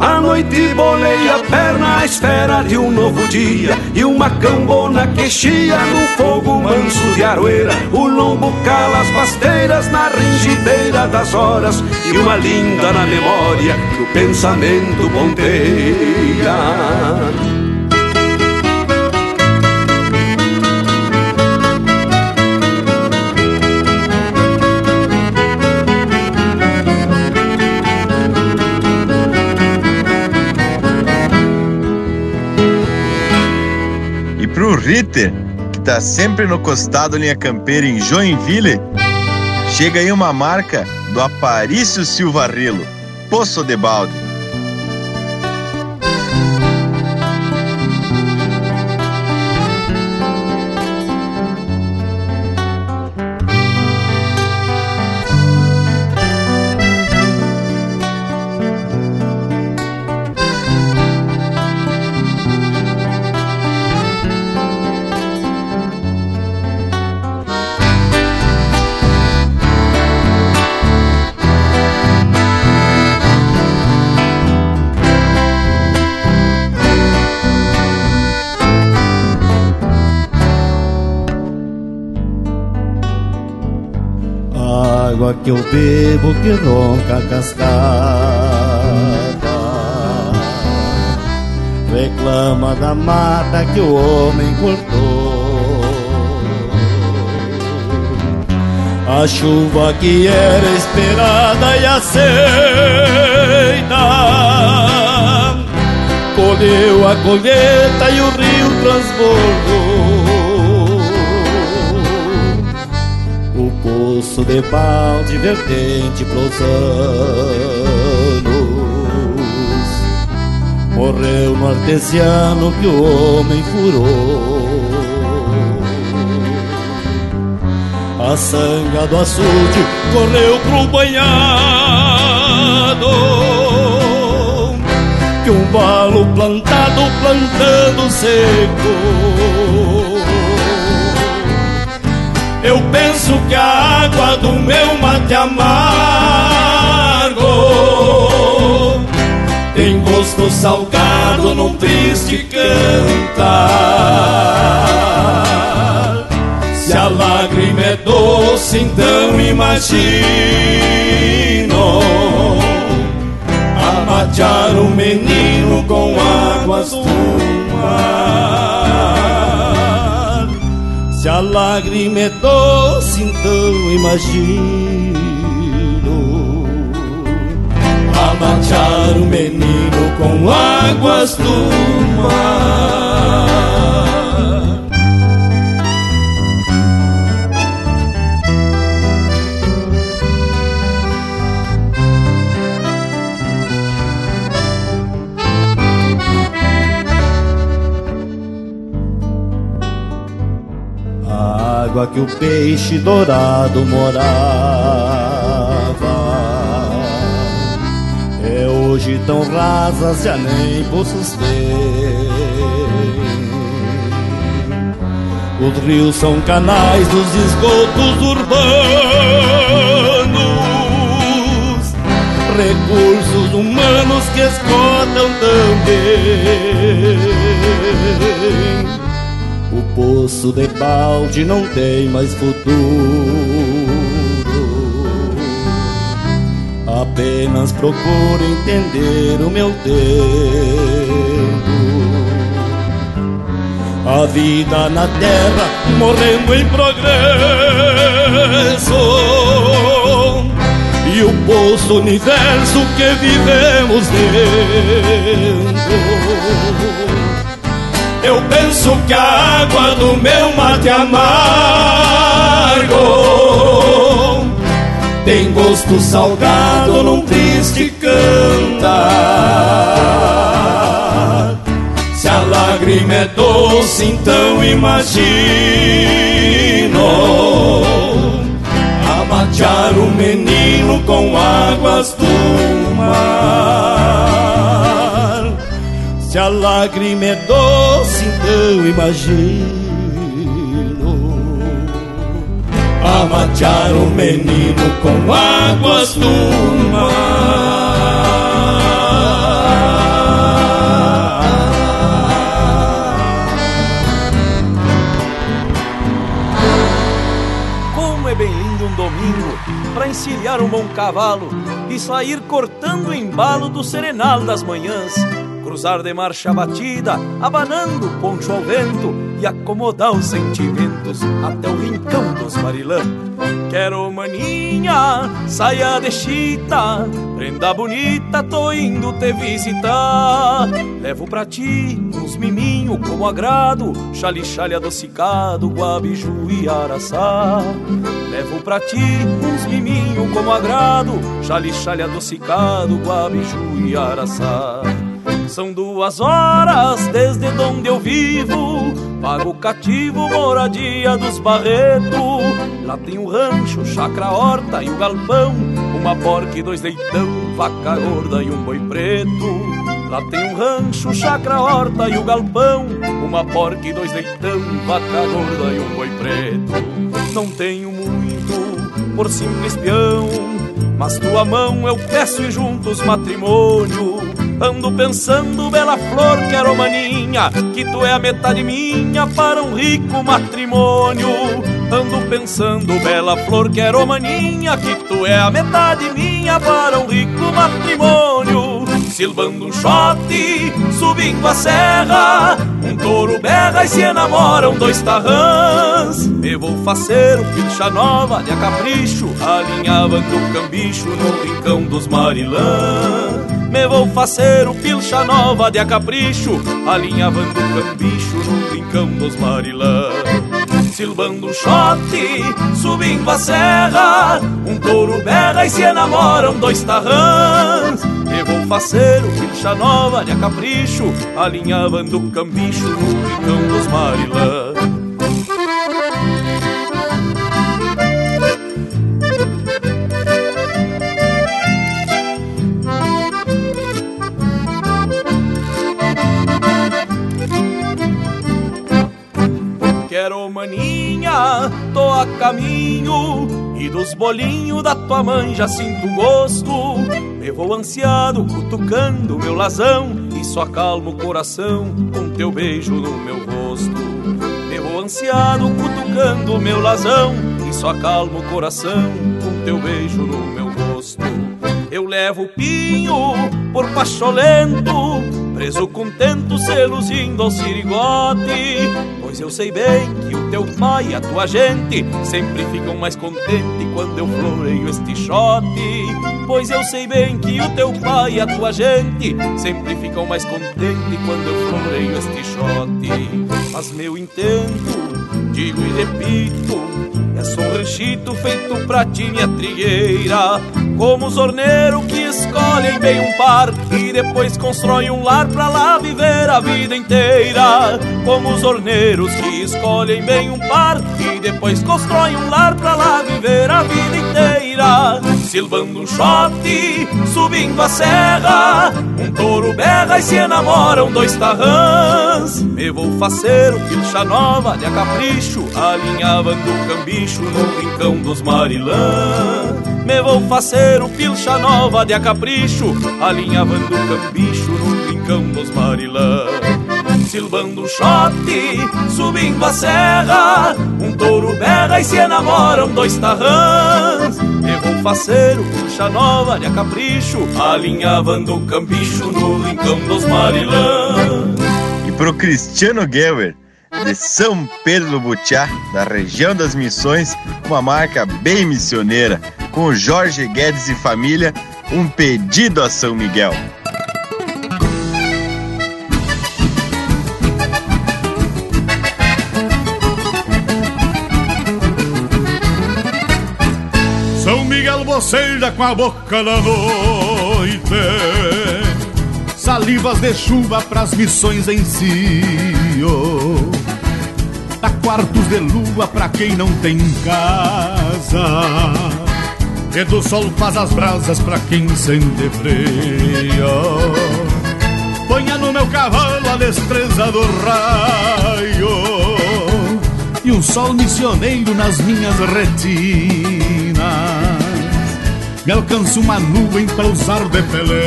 H: À noite bolei a perna à espera de um novo dia E uma cambona que chia fogo manso de aroeira O lombo cala as pasteiras na ringideira das horas E uma linda na memória que o pensamento ponteia
I: Ritter, que tá sempre no costado linha campeira em Joinville, chega aí uma marca do Aparício Silva Rilo, Poço de Balde.
Q: Água que eu bebo que ronca a cascata. Reclama da mata que o homem cortou. A chuva que era esperada e aceita. Colheu a colheita e o rio transbordou poço de balde vertente pros anos. Morreu no artesiano que o homem furou.
R: A sanga do açude correu pro banhado. Que um balo plantado plantando seco Eu penso que a água do meu mate amargo Tem gosto salgado num triste cantar. Se a lágrima é doce, então imagino Amatear o menino com águas do mar Se a lágrima é doce, então imagino Amatear o menino com águas do mar água que o peixe dourado morava. É hoje tão rasa já nem poços tem Os rios são canais dos esgotos urbanos. Recursos humanos que esgotam também poço de balde não tem mais futuro. Apenas procuro entender o meu tempo. A vida na terra morrendo em progresso. E o poço universo que vivemos dentro. Eu penso que a água do meu mate amargo Tem gosto salgado num triste cantar. Se a lágrima é doce, então imagino Amatear o menino com águas do mar A lágrima é doce, então imagino Amatear o menino com águas do
J: Como é bem lindo um domingo para encilhar um bom cavalo e sair cortando o embalo do serenal das manhãs. Cruzar de marcha batida, abanando o poncho ao vento e acomodar os sentimentos até o rincão dos marilã. Quero maninha, saia de chita, prenda bonita, tô indo te visitar. Levo pra ti uns miminho como agrado, chale chale adocicado, guabiju e araçá. Levo pra ti uns miminho como agrado, chale chale adocicado, guabiju e araçá. São duas horas desde onde eu vivo, pago cativo, moradia dos Barreto. Lá tem o rancho, chácara, horta e o galpão, uma porca e dois leitão, vaca gorda e um boi preto. Lá tem um rancho, chácara, horta e o galpão, uma porca e dois leitão, vaca gorda e um boi preto. Não tenho muito por simples peão, mas tua mão eu peço e juntos matrimônio. Ando pensando, bela flor, quero maninha, que tu é a metade minha para um rico matrimônio. Ando pensando, bela flor, quero maninha, que tu é a metade minha para um rico matrimônio. Silbando um shot, subindo a serra, um touro berra e se enamoram dois tarrãs. Me vou fazer um pilcha nova de a capricho, alinhavando o cambicho no rincão dos marilãs. Me vou fazer o pilcha nova de a capricho Alinhavando o cambicho no rincão dos marilã Silbando um shot, subindo a serra Um touro berra e se enamoram dois tarrãs. Me vou fazer o pilcha nova de a capricho Alinhavando o cambicho no rincão dos marilã a caminho e dos bolinhos da tua mãe já sinto gosto. Me vou ansiado, cutucando meu lazão e só acalmo o coração com teu beijo no meu rosto. Me vou ansiado, cutucando meu lazão e só acalmo o coração com teu beijo no meu rosto. Eu levo o pinho por pacholento, preso contento, seluzindo ao sirigote. Pois eu sei bem que o teu pai e a tua gente sempre ficam mais contentes quando eu floreio este shot. Pois eu sei bem que o teu pai e a tua gente sempre ficam mais contentes quando eu floreio este shot. Mas meu intento, digo e repito, é ranchito feito pra ti, minha trigueira. Como os orneiros que escolhem bem um par e depois constroem um lar pra lá viver a vida inteira. Como os orneiros que escolhem bem um par e depois constroem um lar pra lá viver a vida inteira. Silvando um shot, subindo a serra, um touro berra e se enamoram dois tarrãs. Me vou faceiro, pilcha nova de a capricho, alinhavando o cambicho no rincão dos marilã. Me vou faceiro, pilcha nova de a capricho, alinhavando o cambicho no rincão dos marilã. Silvando um shot, subindo a serra, um touro berra e se enamoram dois tarrãs. Faceiro, pilcha nova de a capricho, alinhavando o cambicho no rincão dos marilã.
I: E pro Cristiano Gewer, de São Pedro do Butiá, da região das Missões, uma marca bem missioneira, com Jorge Guedes e família, um pedido a São Miguel.
O: Com a boca da noite. Salivas de chuva pras missões em Cio Dá quartos de lua pra quem não tem casa. E do sol faz as brasas pra quem sente frio. Ponha no meu cavalo a destreza do raio. E um sol missioneiro nas minhas retinas. Me alcança uma nuvem para usar de pelego,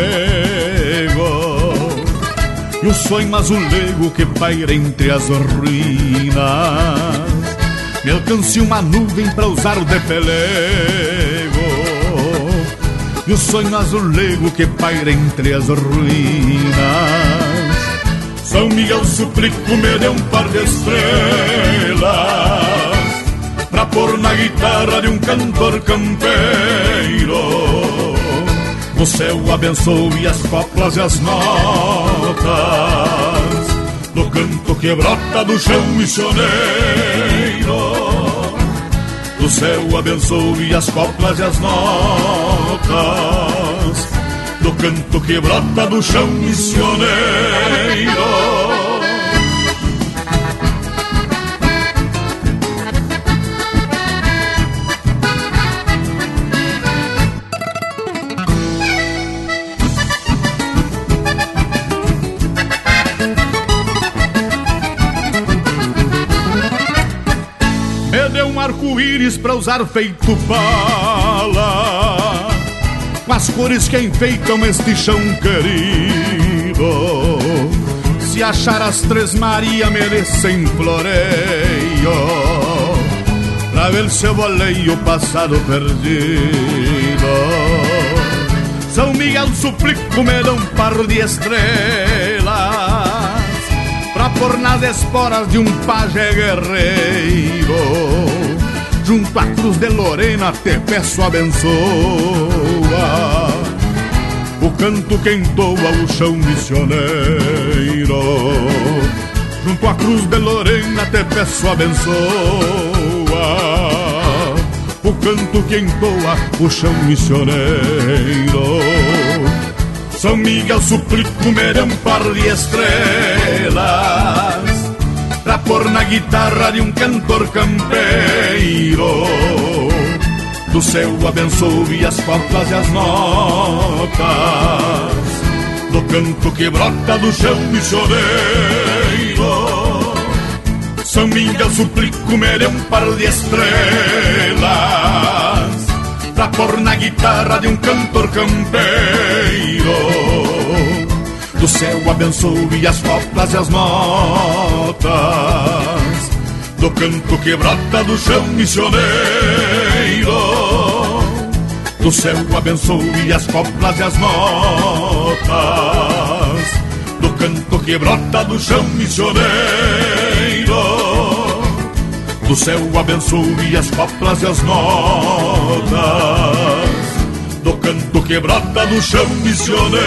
O: e o sonho azulego que paira entre as ruínas. Me alcance uma nuvem para usar de pelego, e o sonho azulego que paira entre as ruínas. São Miguel suplico me dê um par de estrelas Pôr na guitarra de um cantor campeiro O céu abençoe as coplas e as notas Do canto que brota do chão missioneiro O céu abençoe as coplas e as notas do canto que brota do chão missioneiro. Arco-íris pra usar feito bala com as cores que enfeitam este chão querido. Se achar as três Maria merecem floreio, pra ver seu voleio passado perdido. São Miguel suplico me dá um par de estrelas, pra pôr nas esporas de um paje guerreiro junto à cruz de Lorena te peço abençoa. O canto que entoa o chão missioneiro. Junto à cruz de Lorena te peço abençoa. O canto que entoa o chão missioneiro. São Miguel suplico me par de estrelas Pôr na guitarra de um cantor campeiro. Do céu abençoe as coplas e as notas Do canto que brota do chão missioneiro São Miguel suplico me um par de estrelas Pra pôr na guitarra de um cantor campeiro Do céu abençoe as coplas e as notas. Do canto que brota do chão missioneiro. Do céu abençoe as coplas e as notas. Do canto que brota do chão missioneiro. Do céu abençoe as coplas e as notas canto que brota do chão missioneiro.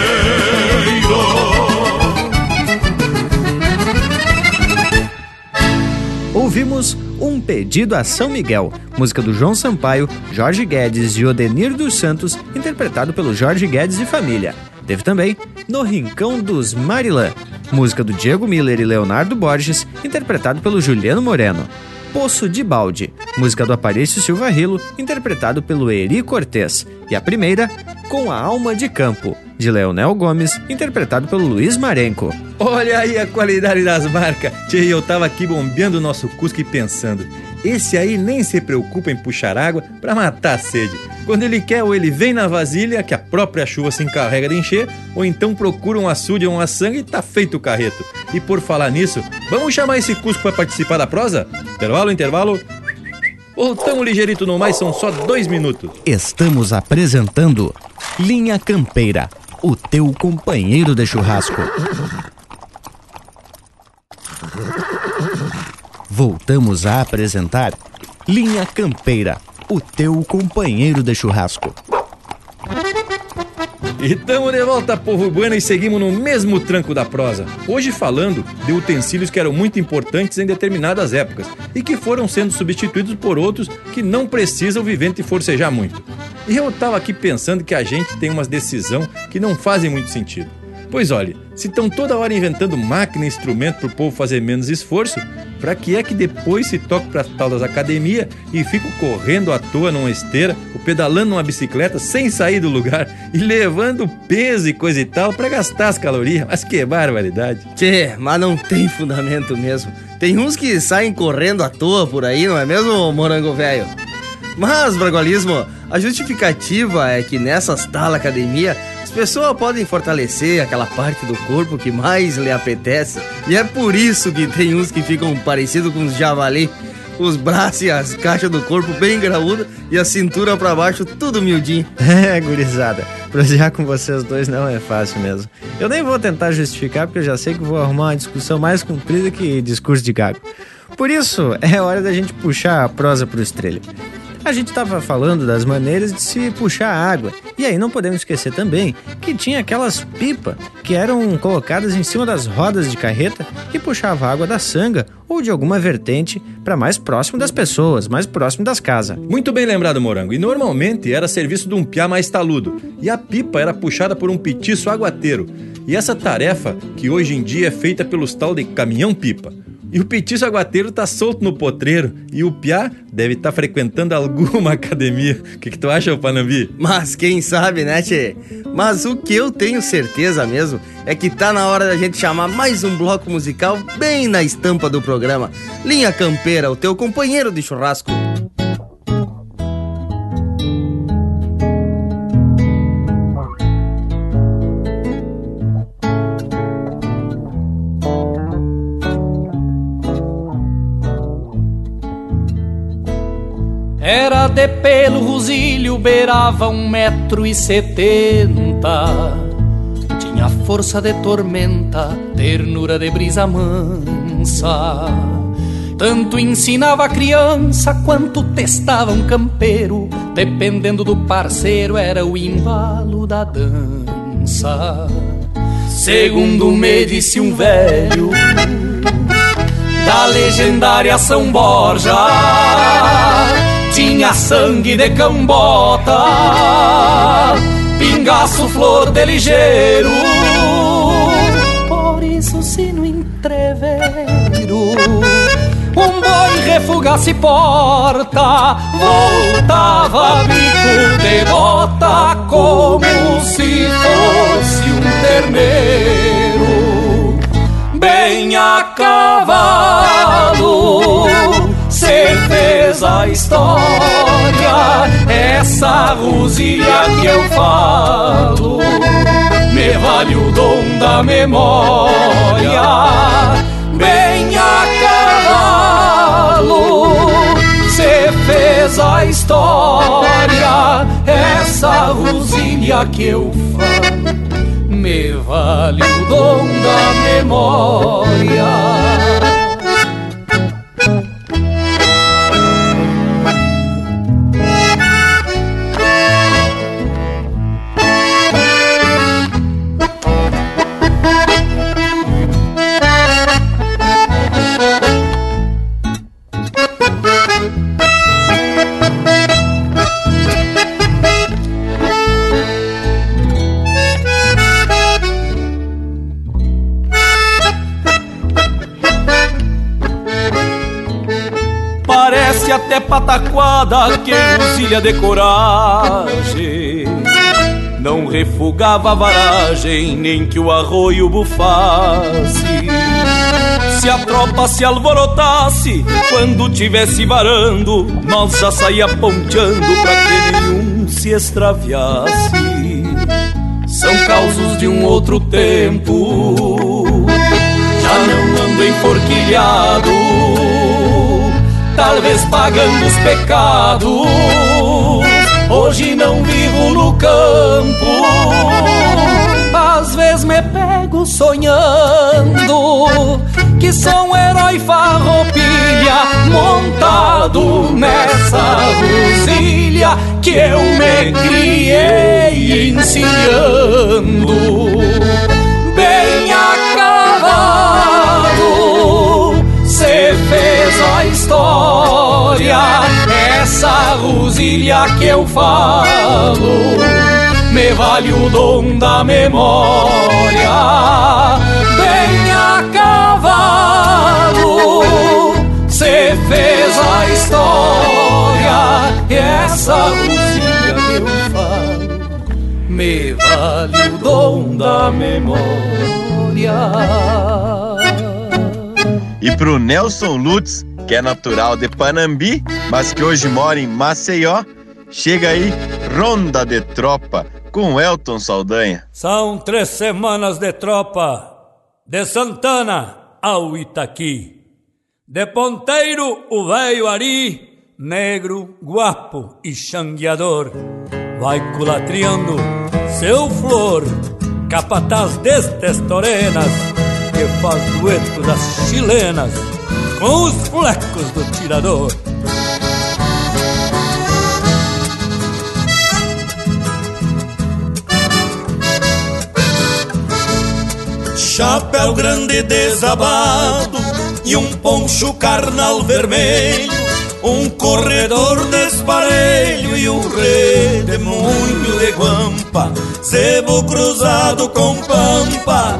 F: Ouvimos Um Pedido a São Miguel, música do João Sampaio, Jorge Guedes e Odenir dos Santos, interpretado pelo Jorge Guedes e família. Teve também No Rincão dos Marilã, música do Diego Miller e Leonardo Borges, interpretado pelo Juliano Moreno. Poço de Balde, música do Aparício Silva Rilo, interpretado pelo Eri Cortez. E a primeira, Com a Alma de Campo, de Leonel Gomes, interpretado pelo Luiz Marenco.
A: Olha aí a qualidade das marcas. Tchê, eu tava aqui bombeando o nosso Cusco e pensando. Esse aí nem se preocupa em puxar água para matar a sede. Quando ele quer, ou ele vem na vasilha, que a própria chuva se encarrega de encher, ou então procura um açude ou uma sangue e tá feito o carreto. E por falar nisso, vamos chamar esse Cusco para participar da prosa? Intervalo, intervalo. Voltamos ligeirito no mais, são só dois minutos.
B: Estamos apresentando Linha Campeira, o teu companheiro de churrasco. Voltamos a apresentar Linha Campeira, o teu companheiro de churrasco.
A: E tamo de volta, povo bueno, e seguimos no mesmo tranco da prosa. Hoje falando de utensílios que eram muito importantes em determinadas épocas e que foram sendo substituídos por outros que não precisam o vivente forcejar muito. E eu tava aqui pensando que a gente tem umas decisão que não fazem muito sentido. Pois olhe, se estão toda hora inventando máquina e instrumento pro povo fazer menos esforço, pra que é que depois se toca pra tal das academias e fico correndo à toa numa esteira, ou pedalando numa bicicleta sem sair do lugar e levando peso e coisa e tal pra gastar as calorias? Mas que barbaridade.
E: Tchê, mas não tem fundamento mesmo. Tem uns que saem correndo à toa por aí, não é mesmo, morango velho? Mas, Bragualismo, a justificativa é que nessas tal academia pessoas podem fortalecer aquela parte do corpo que mais lhe apetece. E é por isso que tem uns que ficam parecidos com os javali. Os braços e as caixas do corpo bem graúdas e a cintura pra baixo tudo miudinho.
F: É, gurizada, prosear com vocês dois não é fácil mesmo. Eu nem vou tentar justificar porque eu já sei que vou arrumar uma discussão mais comprida que discurso de gago. Por isso, é hora da gente puxar a prosa pro estrelho. A gente estava falando das maneiras de se puxar água. E aí não podemos esquecer também que tinha aquelas pipas que eram colocadas em cima das rodas de carreta e puxava água da sanga ou de alguma vertente para mais próximo das pessoas, mais próximo das casas.
A: Muito bem lembrado, Morango. E normalmente era serviço de um piá mais taludo. E a pipa era puxada por um petiço aguateiro. E essa tarefa, que hoje em dia é feita pelos tal de caminhão-pipa. E o petiço aguateiro tá solto no potreiro e o piá deve estar tá frequentando alguma academia. O que, que tu acha, Panambi?
E: Mas quem sabe, né, Tchê? Mas o que eu tenho certeza mesmo é que tá na hora da gente chamar mais um bloco musical bem na estampa do programa. Linha Campeira, o teu companheiro de churrasco.
P: De pelo rosilho, beirava um metro e setenta. Tinha força de tormenta, ternura de brisa mansa. Tanto ensinava a criança quanto testava um campeiro. Dependendo do parceiro era o embalo da dança. Segundo me disse um velho Da legendária São Borja tinha sangue de cambota, pingaço flor de ligeiro. Por isso se no entreveiro um boi refugasse porta, voltava bico de bota como se fosse um terneiro, bem a cavalo Cê fez a história, essa rosilha que eu falo, me vale o dom da memória, bem a cavalo. Cê fez a história, essa rosilha que eu falo, me vale o dom da memória. Parece até pataquada que Rosilha de coragem. Não refugava a varagem, nem que o arroio bufasse. Se a tropa se alvorotasse, quando tivesse varando Nós já saía ponteando pra que nenhum se extraviasse. São causos de um outro tempo Já não ando enforquilhado talvez pagando os pecados. Hoje não vivo no campo, às vezes me pego sonhando que sou um herói farroupilha montado nessa rosilha que eu me criei encilhando história, essa rosilha que eu falo, me vale o dom da memória, bem a cavalo. Cê fez a história, essa rosilha que eu falo, me vale o dom da memória.
I: E pro Nelson Lutz, que é natural de Panambi, mas que hoje mora em Maceió, chega aí Ronda de Tropa com Elton Saldanha.
S: São três semanas de tropa, de Santana ao Itaqui. De ponteiro, o velho Ari, negro, guapo e xangueador, vai culatriando seu flor, capataz destes torenas, que faz dueto das chilenas com os flecos do tirador.
R: Chapéu grande desabado e um poncho carnal vermelho, um corredor desparelho e um redemoinho de guampa, zebo cruzado com pampa,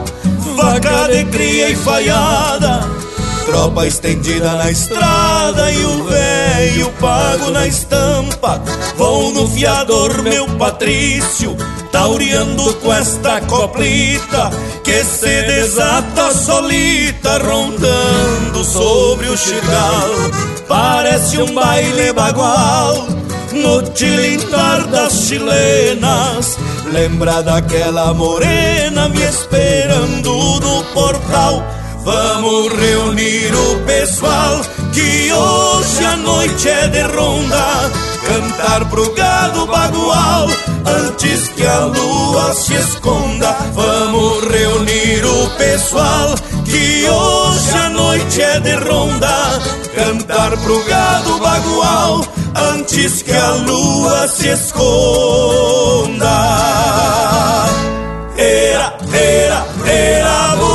R: vaca de cria e falhada, tropa estendida na estrada e o velho pago na estampa. Vou no fiador, meu Patrício, taureando com esta coplita que se desata solita, rondando sobre o xirgal. Parece um baile bagual no tilintar das chilenas. Lembra daquela morena me esperando no portal. Vamos reunir o pessoal que hoje a noite é de ronda. Cantar pro gado bagual antes que a lua se esconda. Vamos reunir o pessoal que hoje a noite é de ronda. Cantar pro gado bagual antes que a lua se esconda. Era, era, era boi,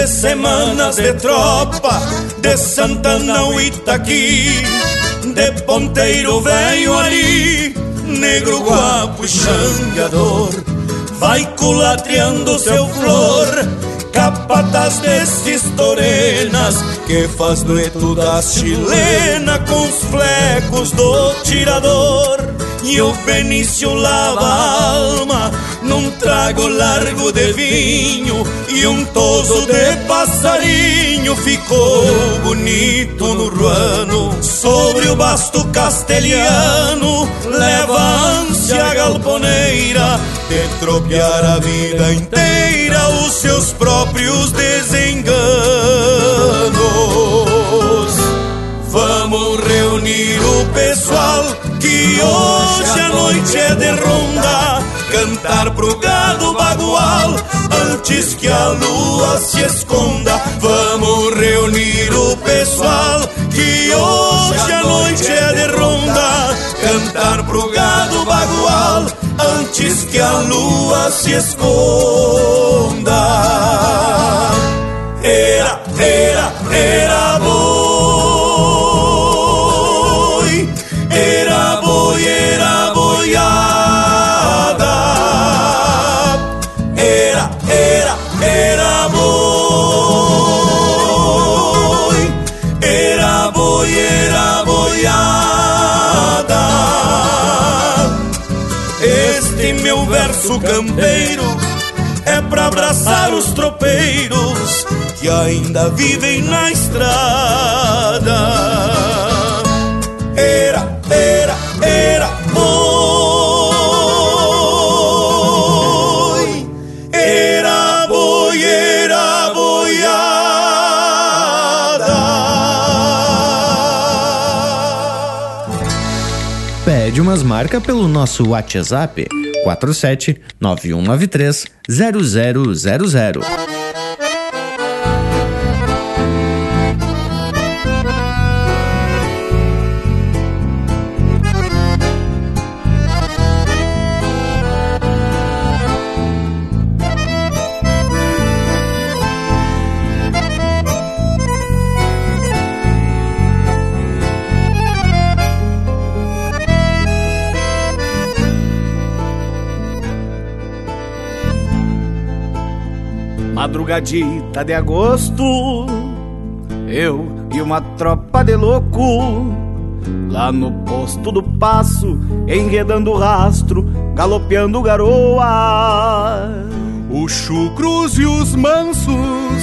R: Três semanas de tropa De Santana ao Itaqui De ponteiro velho ali Negro guapo e xangador Vai culatriando seu flor Capataz destes torenas Que faz dueto das chilena Com os flecos do tirador E o Benício lava a alma Num trago largo de vinho E um toso de passarinho. Ficou bonito no ruano Sobre o basto castelhano. Leva a ânsia galponeira De tropear a vida inteira Os seus próprios desenganos. Vamos reunir o pessoal que hoje a noite é de ronda Cantar pro gado bagual. Antes que a lua se esconda Vamos reunir o pessoal. Que hoje a noite é de ronda Cantar pro gado bagual. Antes que a lua se esconda. Era, era, era verso campeiro é pra abraçar os tropeiros que ainda vivem na estrada. Era, era, era boi, era boi, era boiada.
B: Pede umas marcas pelo nosso WhatsApp 47 9193 0000.
Q: Madrugadita de agosto, eu e uma tropa de louco, lá no posto do passo, enredando o rastro, galopeando garoa.
O: Os chucros e os mansos,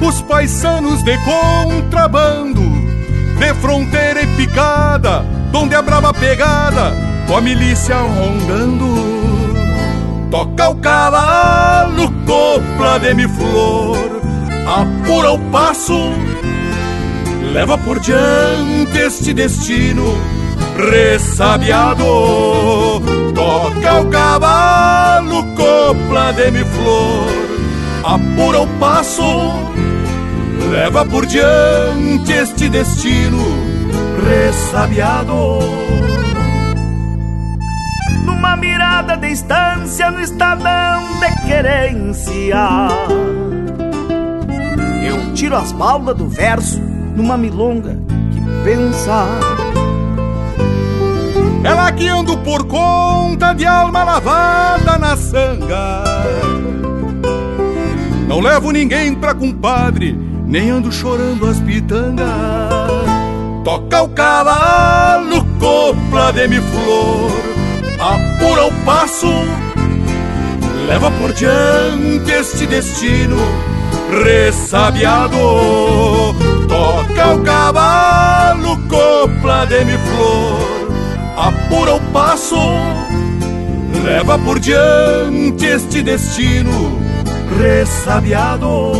O: os paisanos de contrabando, de fronteira e picada, donde a brava pegada, com a milícia rondando. Toca o cavalo, copla de mi flor, apura o passo, leva por diante este destino ressabiado. Toca o cavalo, copla de mi flor, apura o passo, leva por diante este destino ressabiado.
Q: Mirada de estância no estadão de querência, eu tiro as baldas do verso numa milonga que pensa.
O: Ela que ando por conta de alma lavada na sanga. Não levo ninguém pra compadre, nem ando chorando as pitangas. Toca o cavalo, copla de mi flor, apura o passo, leva por diante este destino ressabiado. Toca o cavalo, copla de mi flor, apura o passo, leva por diante este destino ressabiado.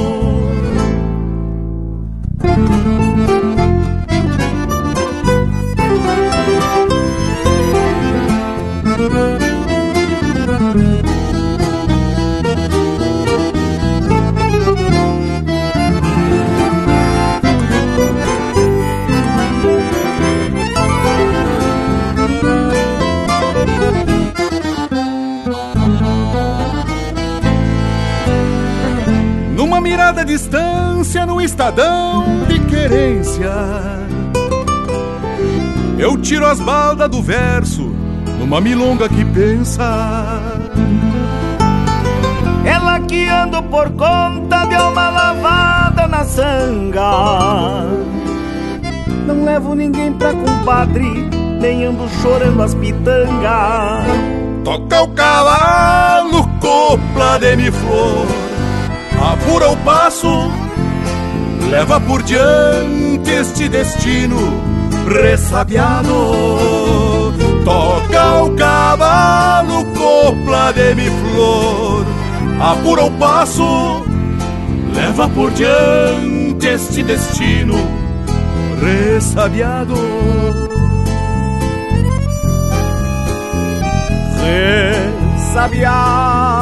O: distância no estadão de querência. Eu tiro as baldas do verso numa milonga que pensa.
Q: Ela que ando por conta de uma lavada na sanga. Não levo ninguém pra compadre, nem ando chorando as pitangas.
O: Toca o cavalo, copla de mi flor apura o passo, leva por diante este destino ressabiado. Toca o cavalo, copla de mi flor, apura o passo, leva por diante este destino ressabiado.
Q: Ressabiado.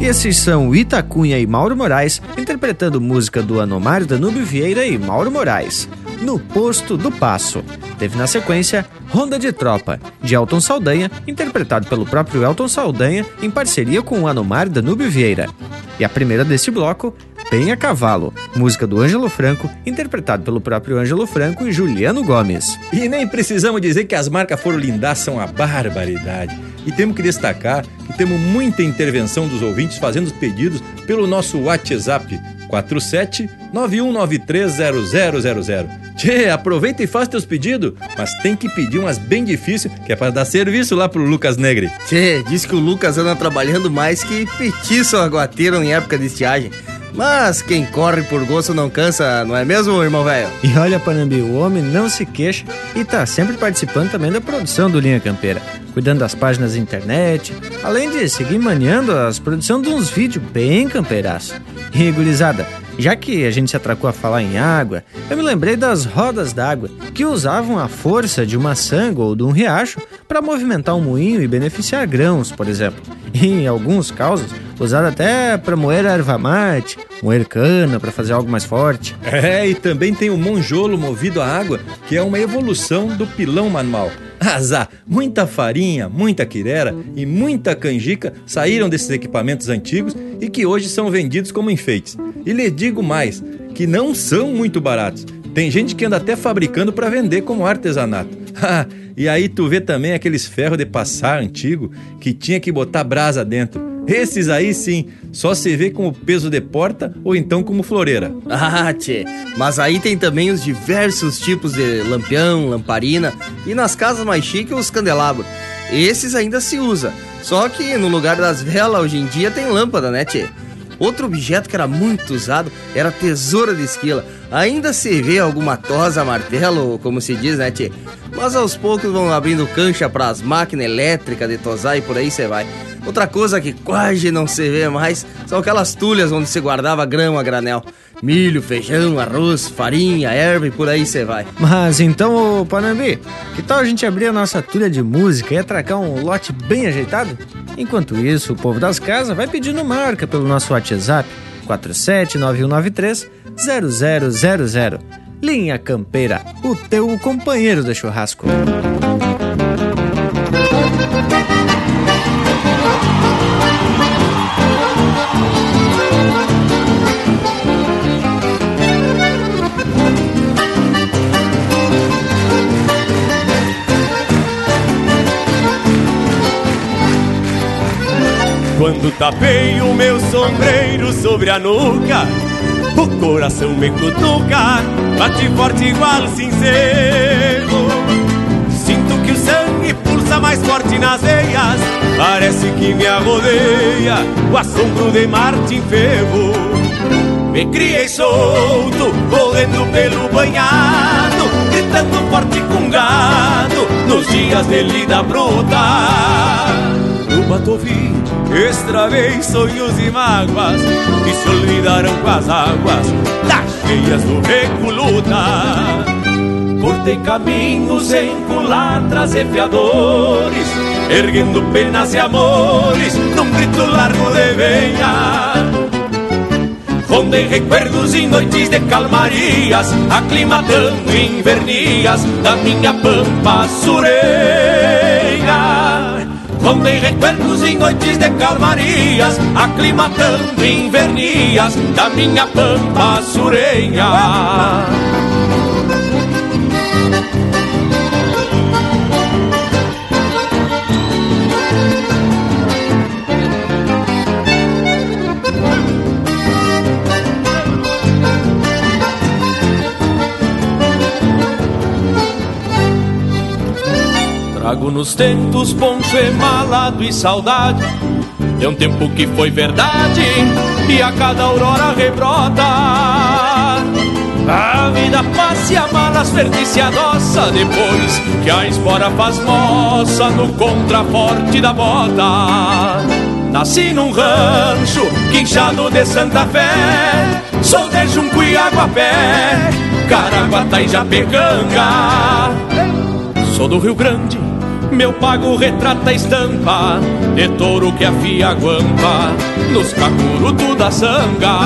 F: E esses são Itacunha e Mauro Moraes interpretando música do Anomário Danúbio Vieira e Mauro Moraes, No Posto do Passo. Teve na sequência Ronda de Tropa, de Elton Saldanha, interpretado pelo próprio Elton Saldanha em parceria com o Anomário Danúbio Vieira. E a primeira desse bloco, Penha Cavalo, música do Ângelo Franco, interpretado pelo próprio Ângelo Franco e Juliano Gomes.
A: E nem precisamos dizer que as marcas Foro Lindar são a barbaridade. E temos que destacar que temos muita intervenção dos ouvintes fazendo os pedidos pelo nosso WhatsApp 47 91930000. Tchê, aproveita e faz teus pedidos, mas tem que pedir umas bem difíceis, que é para dar serviço lá pro Lucas Negre.
E: Tchê, diz que o Lucas anda trabalhando mais que petiço aguateiro em época de estiagem. Mas quem corre por gosto não cansa, não é mesmo, irmão velho?
F: E olha, Panambi, o homem não se queixa e tá sempre participando também da produção do Linha Campeira, cuidando das páginas da internet, além de seguir maniando as produções de uns vídeos bem campeiraço. E gurizada, já que a gente se atracou a falar em água, eu me lembrei das rodas d'água, que usavam a força de uma sanga ou de um riacho para movimentar um moinho e beneficiar grãos, por exemplo. E, em alguns casos, usado até para moer erva mate, moer cana para fazer algo mais forte.
A: É, e também tem o monjolo movido a água, que é uma evolução do pilão manual. Azar, muita farinha, muita quirera e muita canjica saíram desses equipamentos antigos e que hoje são vendidos como enfeites. E lhe digo mais, que não são muito baratos. Tem gente que anda até fabricando para vender como artesanato. e aí tu vê também aqueles ferros de passar antigo que tinha que botar brasa dentro. Esses aí sim, só se vê com o peso de porta ou então como floreira.
E: Ah, tchê, mas aí tem também os diversos tipos de lampião, lamparina e nas casas mais chiques os candelabros. Esses ainda se usa, só que no lugar das velas hoje em dia tem lâmpada, né, tchê? Outro objeto que era muito usado era a tesoura de esquila. Ainda se vê alguma tosa martelo, como se diz, né, tchê? Mas aos poucos vão abrindo cancha para as máquinas elétricas de tosar e por aí você vai. Outra coisa que quase não se vê mais são aquelas tulhas onde se guardava grama a granel. Milho, feijão, arroz, farinha, erva e por aí você vai.
F: Mas então, ô Panambi, que tal a gente abrir a nossa tulha de música e atracar um lote bem ajeitado? Enquanto isso, o povo das casas vai pedindo marca pelo nosso WhatsApp 479193 0000. Linha Campeira, o teu companheiro de churrasco.
G: Quando tapei o meu sombreiro sobre a nuca, o coração me cutuca, bate forte igual sincero. Sinto que o sangue pulsa mais forte nas veias, parece que me arrodeia o assombro de Martin Ferro. Me criei solto, correndo pelo banhado, gritando forte com gado, nos dias de lida bruta. No Batovi extravei sonhos e mágoas que se olvidaram com as águas das cheias do Recoluta. Cortei caminhos em culatras e fiadores, erguendo penas e amores num grito largo de venha.
J: Onde recuerdos em noites de calmarias Aclimatando invernias da minha pampa sureira Onde recuerdos em noites de calmarias Aclimatando invernias da minha pampa sureira Trago nos tentos poncho emalado e saudade. De um tempo que foi verdade E a cada aurora rebrota. A vida passa e a malas verdice adoça Depois que a espora faz moça No contraforte da bota. Nasci num rancho, quinchado de Santa Fé Sou de Junco e Aguapé, Caraguatá e Japecanga. Sou do Rio Grande, meu pago retrata a estampa De touro que afia a guampa Nos cacurutos da sanga.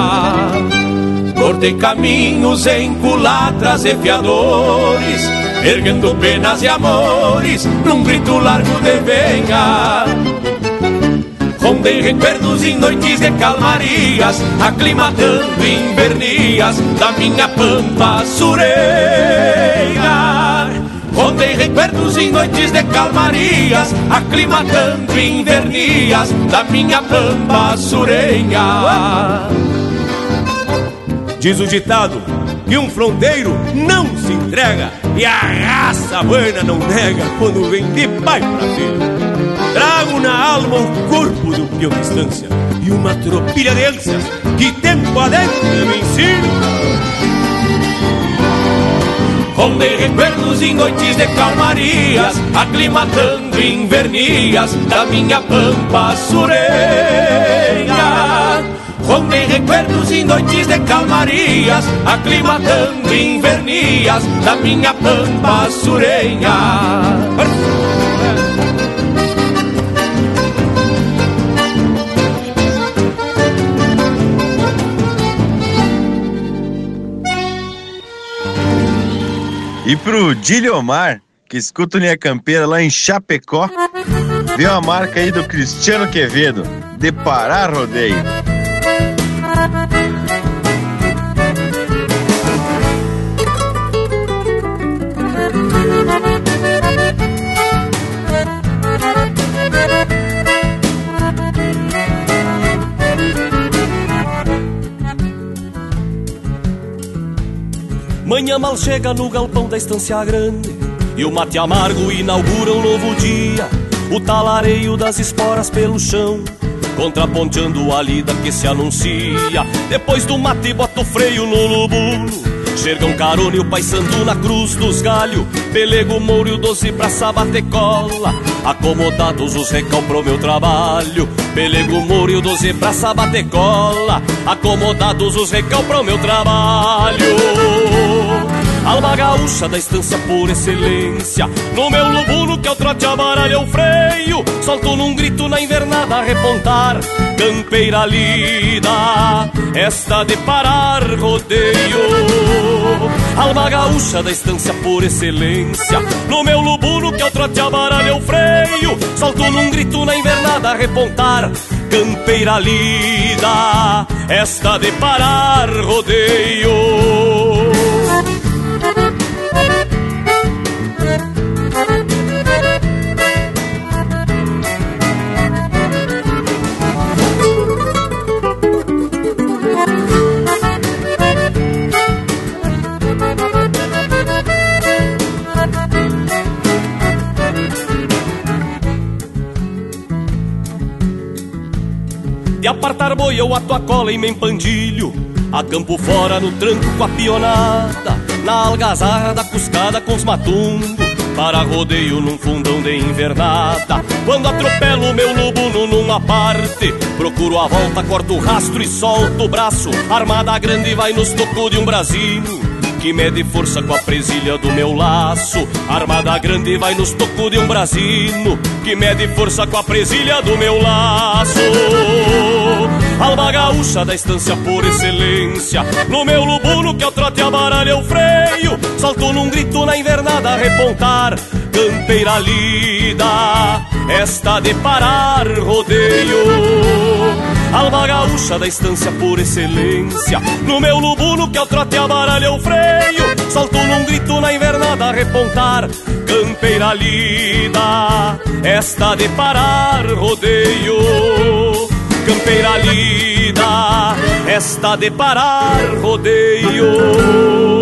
J: Cortei caminhos em culatras e fiadores Erguendo penas e amores Num grito largo de venha. Rondei recuerdos em noites de calmarias Aclimatando invernias Da minha pampa sureira Rondei recuerdos em noites de calmarias Aclimatando invernias Da minha pampa sureira
M: Diz o ditado que um fronteiro não se entrega E a raça buena não nega Quando vem de pai pra filho. Trago na alma o corpo do peão distância E uma tropilha de ânsias Que tempo adentro me ensina
J: Rondei recuerdos em noites de calmarias Aclimatando invernias Da minha pampa sureira Rondei recuerdos em noites de calmarias Aclimatando invernias Da minha pampa sureira
I: E pro Diliomar, que escuta Linha Campeira lá em Chapecó, veio a marca aí do Cristiano Quevedo, de Pará Rodeio.
T: Mal chega no galpão da estância grande E o mate amargo inaugura um novo dia. O talareio das esporas pelo chão Contraponteando a lida que se anuncia. Depois do mate bota o freio no lubulo Xergão carone o pai santo na cruz dos galhos. Pelego, mouro e o doce pra sabater cola Acomodados os recal pro meu trabalho. Pelego, mouro e o doze pra sabater cola Acomodados os recal pro meu trabalho Alma gaúcha da estância por excelência. No meu lubulo que é o trote amaralha o freio. Solto num grito na invernada a repontar. Campeira lida, esta de parar rodeio. Alma gaúcha da estância por excelência. No meu lubulo que é o trote amaralha o freio. Solto num grito na invernada a repontar. Campeira lida, esta de parar rodeio apartar boi eu ato a cola e me empandilho A campo fora no tranco com a pionada Na algazarra da cuscada com os matungo Para rodeio num fundão de invernada. Quando atropelo meu lubuno numa parte Procuro a volta, corto o rastro e solto o braço. Armada grande vai nos tocos de um brasino que mede força com a presilha do meu laço. Armada grande vai nos tocos de um brasino, que mede força com a presilha do meu laço. Alba gaúcha da estância por excelência No meu lubuno que o trote a baralha o freio Saltou num grito na invernada a repontar Campeira lida, esta de parar rodeio Alba gaúcha da estância por excelência. No meu lubuno que é o trote a baralha o freio. Saltou num grito na invernada a repontar. Campeira lida, esta de parar rodeio. Campeira lida, esta de parar rodeio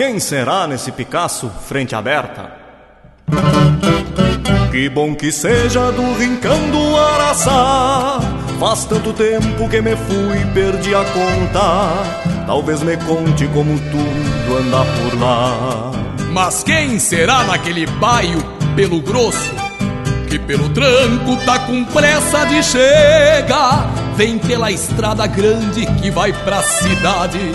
K: Quem será nesse Picasso frente aberta? Que bom que seja do rincão do Araçá. Faz tanto tempo que me fui, perdi a conta. Talvez me conte como tudo anda por lá.
G: Mas quem será naquele baio pelo grosso? Que pelo tranco tá com pressa de chegar. Vem pela estrada grande que vai pra cidade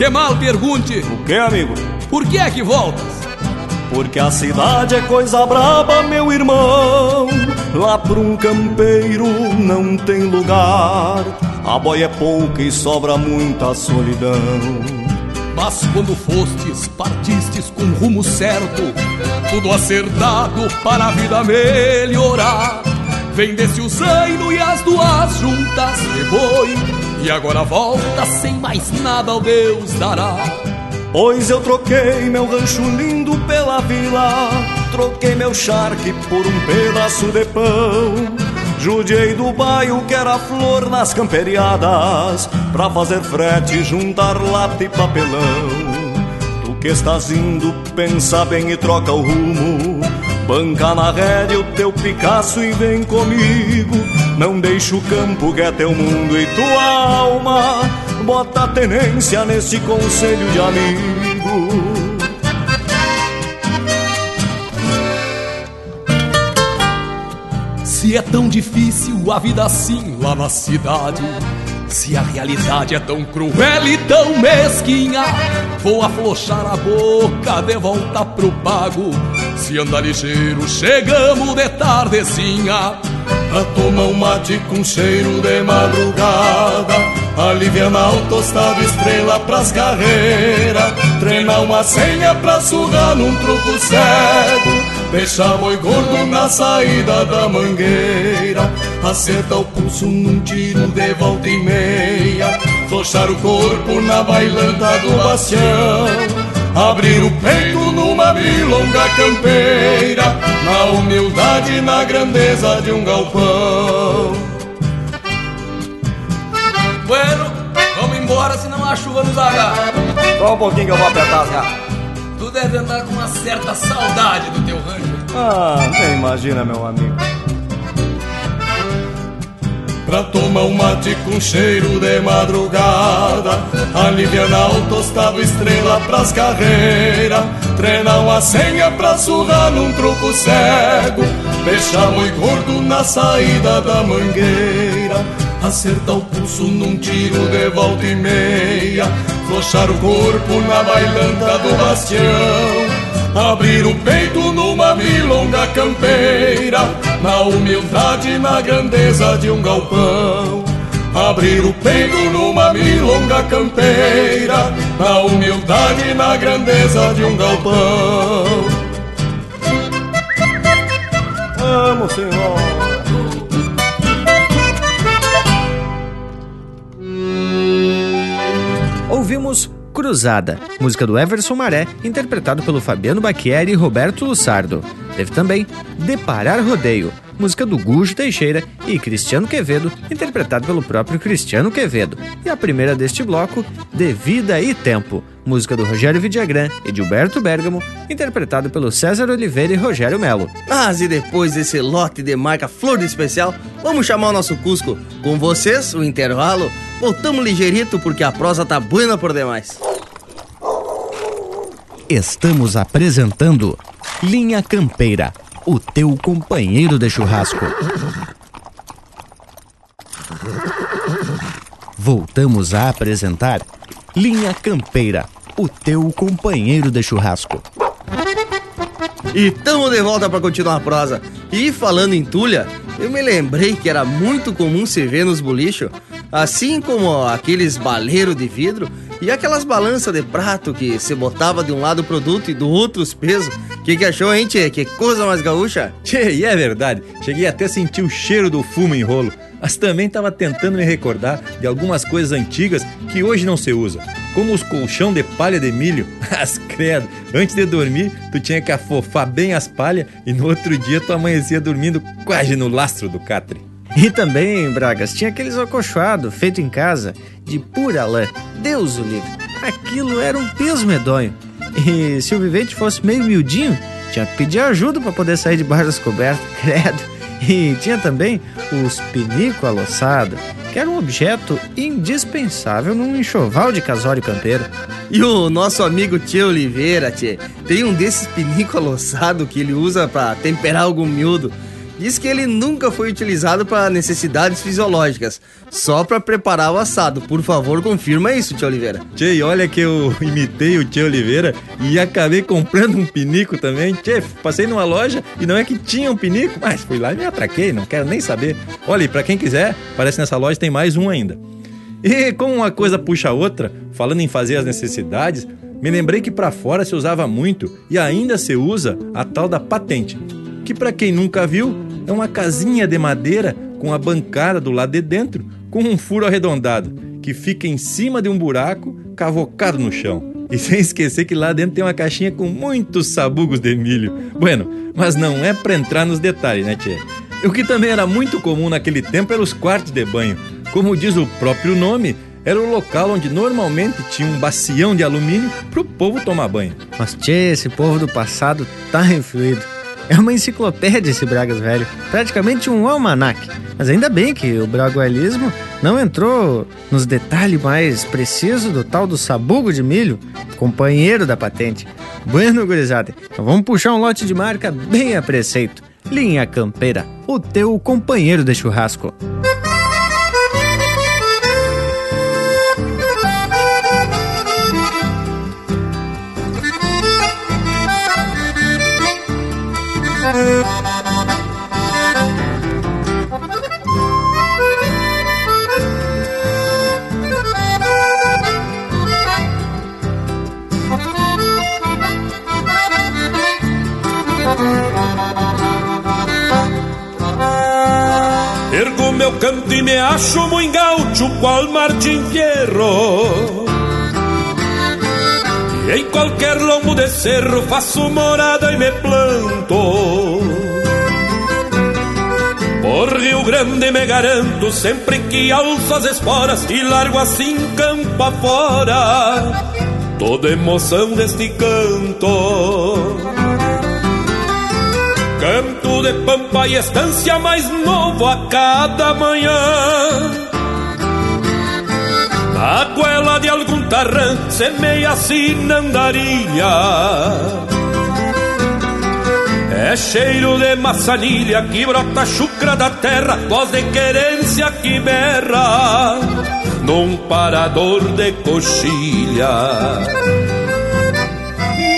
G: Que mal pergunte.
K: O que, amigo?
G: Por que é que voltas?
K: Porque a cidade é coisa braba, meu irmão. Lá por um campeiro não tem lugar. A boia é pouca e sobra muita solidão.
G: Mas quando fostes, partistes com rumo certo, tudo acertado para a vida melhorar. Vendesse o zaino e as duas juntas boi, e agora volta sem mais nada ao Deus dará.
K: Pois eu troquei meu rancho lindo pela vila, troquei meu charque por um pedaço de pão. Judiei do baio que era flor nas camperiadas, pra fazer frete, juntar lata e papelão. Tu que estás indo, pensa bem e troca o rumo. Banca na rédea o teu Picasso e vem comigo. Não deixa o campo que é teu mundo e tua alma. Bota tenência nesse conselho de amigo.
G: Se é tão difícil a vida assim lá na cidade. Se a realidade é tão cruel e tão mesquinha, vou aflochar a boca de volta pro pago. Se anda ligeiro, chegamos de tardezinha.
U: A tomar um mate com cheiro de madrugada Aliviar o tostado estrela pras carreiras Treinar uma senha pra surrar num truco cego Deixar boi gordo na saída da mangueira. Acertar o pulso num tiro de volta e meia. Flochar o corpo na bailanta do bastião. Abrir o peito numa milonga campeira. Na humildade e na grandeza de um galpão.
G: Bueno, vamos embora senão a chuva nos agarra.
K: Só um pouquinho que eu vou apertar as garras
G: Tu deve andar com uma certa saudade do teu rancho.
K: Ah, nem imagina meu amigo.
U: Pra tomar um mate com cheiro de madrugada Aliviar o tostado estrela pras carreiras Treinar uma senha pra surrar num troco cego Fechar boi gordo na saída da mangueira Acertar o pulso num tiro de volta e meia. Flochar o corpo na bailanta do bastião. Abrir o peito numa milonga campeira. Na humildade e na grandeza de um galpão. Abrir o peito numa milonga campeira. Na humildade e na grandeza de um galpão.
E: Vamos, senhor!
F: Ouvimos Cruzada, música do Everson Maré, interpretado pelo Fabiano Bacchieri e Roberto Lussardo. Teve também Deparar Rodeio, música do Gujo Teixeira e Cristiano Quevedo, interpretado pelo próprio Cristiano Quevedo. E a primeira deste bloco, De Vida e Tempo, música do Rogério Vidagrã e Gilberto Bergamo, interpretado pelo César Oliveira e Rogério Melo.
E: Mas e depois desse lote de marca Flor de Especial, vamos chamar o nosso Cusco. Com vocês, o intervalo. Voltamos ligeirito porque a prosa tá buena por demais.
V: Estamos apresentando Linha Campeira, o teu companheiro de churrasco. Voltamos a apresentar Linha Campeira, o teu companheiro de churrasco.
E: E tamo de volta para continuar a prosa. E falando em tulha, eu me lembrei que era muito comum se ver nos bolichos, assim como aqueles baleiros de vidro e aquelas balanças de prato que se botava de um lado o produto e do outro os pesos. Que que achou, hein, tchê? Que coisa mais gaúcha?
A: Tchê, e é verdade. Cheguei até a sentir o cheiro do fumo em rolo. Mas também estava tentando me recordar de algumas coisas antigas que hoje não se usa. Como os colchão de palha de milho. As credo, antes de dormir, tu tinha que afofar bem as palhas e no outro dia tu amanhecia dormindo quase no lastro do catre.
F: E também, Bragas, tinha aqueles acolchoados feito em casa de pura lã. Deus o livre. Aquilo era um peso medonho. E se o vivente fosse meio miudinho, tinha que pedir ajuda para poder sair debaixo das cobertas, credo. E tinha também os pinico aloçado, que era um objeto indispensável num enxoval de casório campeiro.
E: E o nosso amigo Tio Oliveira, tchê, tem um desses pinico aloçado que ele usa para temperar algum miúdo. Diz que ele nunca foi utilizado para necessidades fisiológicas, só para preparar o assado. Por favor, confirma isso, tio Oliveira.
A: Tchê, olha que eu imitei o tio Oliveira e acabei comprando um pinico também. Tchê, passei numa loja e não é que tinha um pinico, mas fui lá e me atraquei, não quero nem saber. Olha, e pra quem quiser, parece nessa loja tem mais um ainda. E como uma coisa puxa a outra, falando em fazer as necessidades, me lembrei que para fora se usava muito e ainda se usa a tal da patente, que para quem nunca viu, é uma casinha de madeira com a bancada do lado de dentro, com um furo arredondado, que fica em cima de um buraco cavocado no chão. E sem esquecer que lá dentro tem uma caixinha com muitos sabugos de milho. Bueno, mas não é para entrar nos detalhes, né, Tchê? O que também era muito comum naquele tempo eram os quartos de banho. Como diz o próprio nome, era o local onde normalmente tinha um bacião de alumínio para o povo tomar banho.
F: Mas, tchê, esse povo do passado tá influído. É uma enciclopédia esse Bragas Velho, praticamente um almanac. Mas ainda bem que o bragualismo não entrou nos detalhes mais precisos do tal do sabugo de milho, companheiro da patente. Bueno, gurizada, então vamos puxar um lote de marca bem a preceito. Linha Campeira, o teu companheiro de churrasco.
W: Canto e me acho gaúcho, qual Martim Fierro. E em qualquer lombo de cerro faço morada e me planto. Por Rio Grande me garanto, sempre que alço as esporas e largo assim campo afora, toda emoção deste canto.
X: Canto de pampa e estância mais novo a cada manhã. A goela de algum tarrã semeia sinandarilha. É cheiro de maçanilha que brota chucra da terra, voz de querência que berra num parador de coxilha.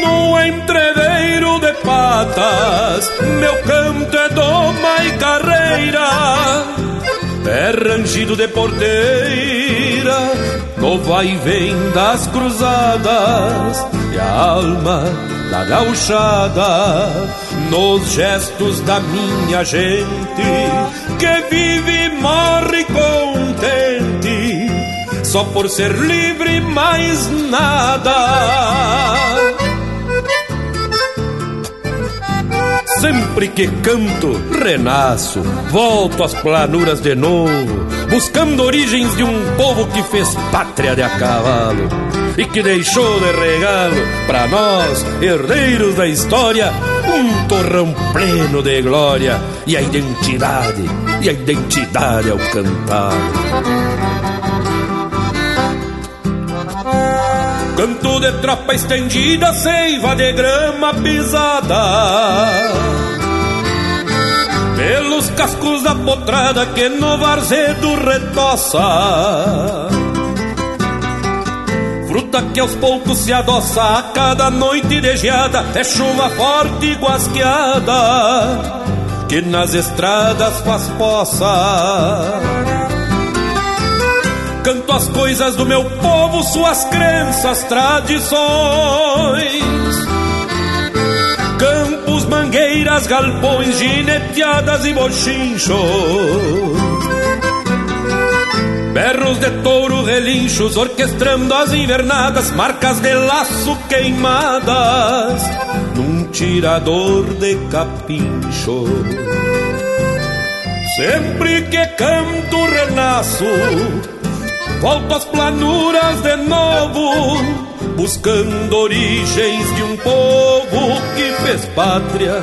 X: No entreveiro de patas, meu canto é doma e carreira, é rangido de porteira, no vai e vem das cruzadas, e a alma da gauchada, nos gestos da minha gente, que vive e morre contente, só por ser livre mais nada. Sempre que canto, renasço, volto às planuras de novo, buscando origens de um povo que fez pátria de a cavalo e que deixou de regalo para nós, herdeiros da história, um torrão pleno de glória e a identidade, e a identidade ao cantar. Canto de tropa estendida, seiva de grama pisada. Pelos cascos da potrada que no varzedo retoça. Fruta que aos poucos se adoça a cada noite de geada. É chuva forte e guasqueada Que nas estradas faz poça Canto as coisas do meu povo, suas crenças, tradições. Campos, mangueiras, galpões, gineteadas e bochinchos. Berros de touro, relinchos, orquestrando as invernadas, marcas de laço queimadas, num tirador de capincho. Sempre que canto, renasço Volto às planuras de novo, buscando origens de um povo que fez pátria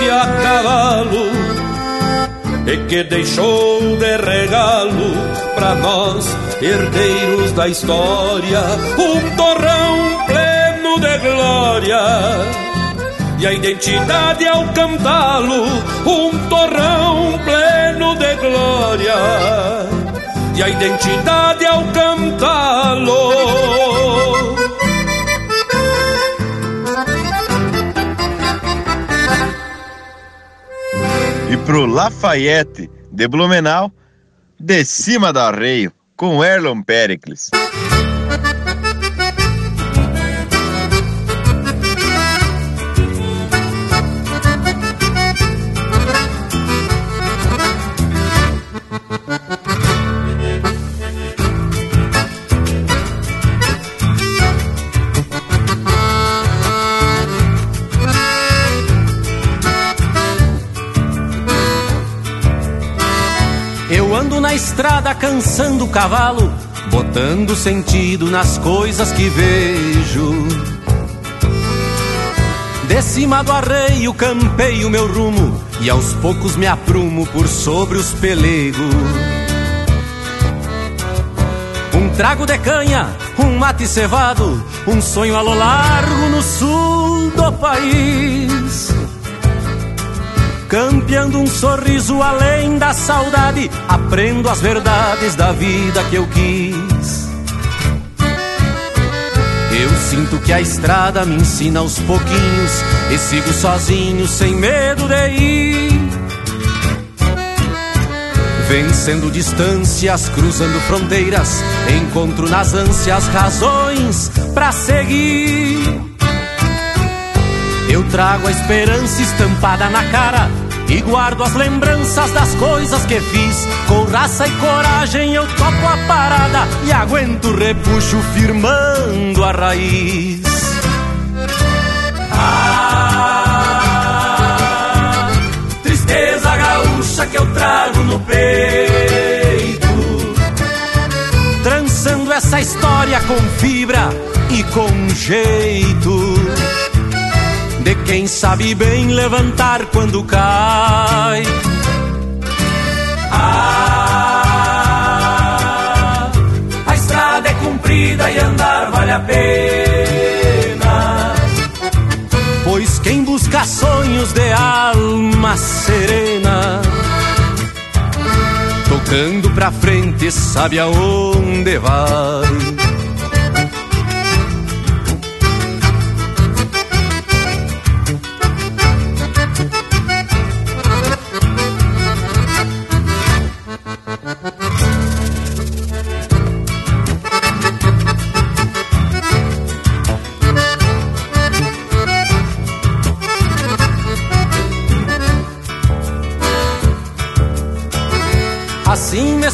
X: de a cavalo e que deixou de regalo para nós, herdeiros da história, um torrão pleno de glória. E a identidade ao cantá-lo, um torrão pleno de glória e a identidade ao cantá-lo.
I: E pro Lafayette de Blumenau, de cima do arreio, com Erlon Pericles.
P: Estrada cansando o cavalo, botando sentido nas coisas que vejo. De cima do arreio campei o meu rumo e aos poucos me aprumo por sobre os pelegos. Um trago de canha, um mate cevado, um sonho a lo largo no sul do país. Campeando um sorriso além da saudade, aprendo as verdades da vida que eu quis. Eu sinto que a estrada me ensina aos pouquinhos e sigo sozinho, sem medo de ir. Vencendo distâncias, cruzando fronteiras, encontro nas ânsias razões pra seguir. Eu trago a esperança estampada na cara e guardo as lembranças das coisas que fiz. Com raça e coragem eu topo a parada e aguento o repuxo firmando a raiz. Ah, tristeza gaúcha que eu trago no peito, trançando essa história com fibra e com jeito de quem sabe bem levantar quando cai. Ah, a estrada é comprida e andar vale a pena. Pois quem busca sonhos de alma serena, tocando pra frente, sabe aonde vai.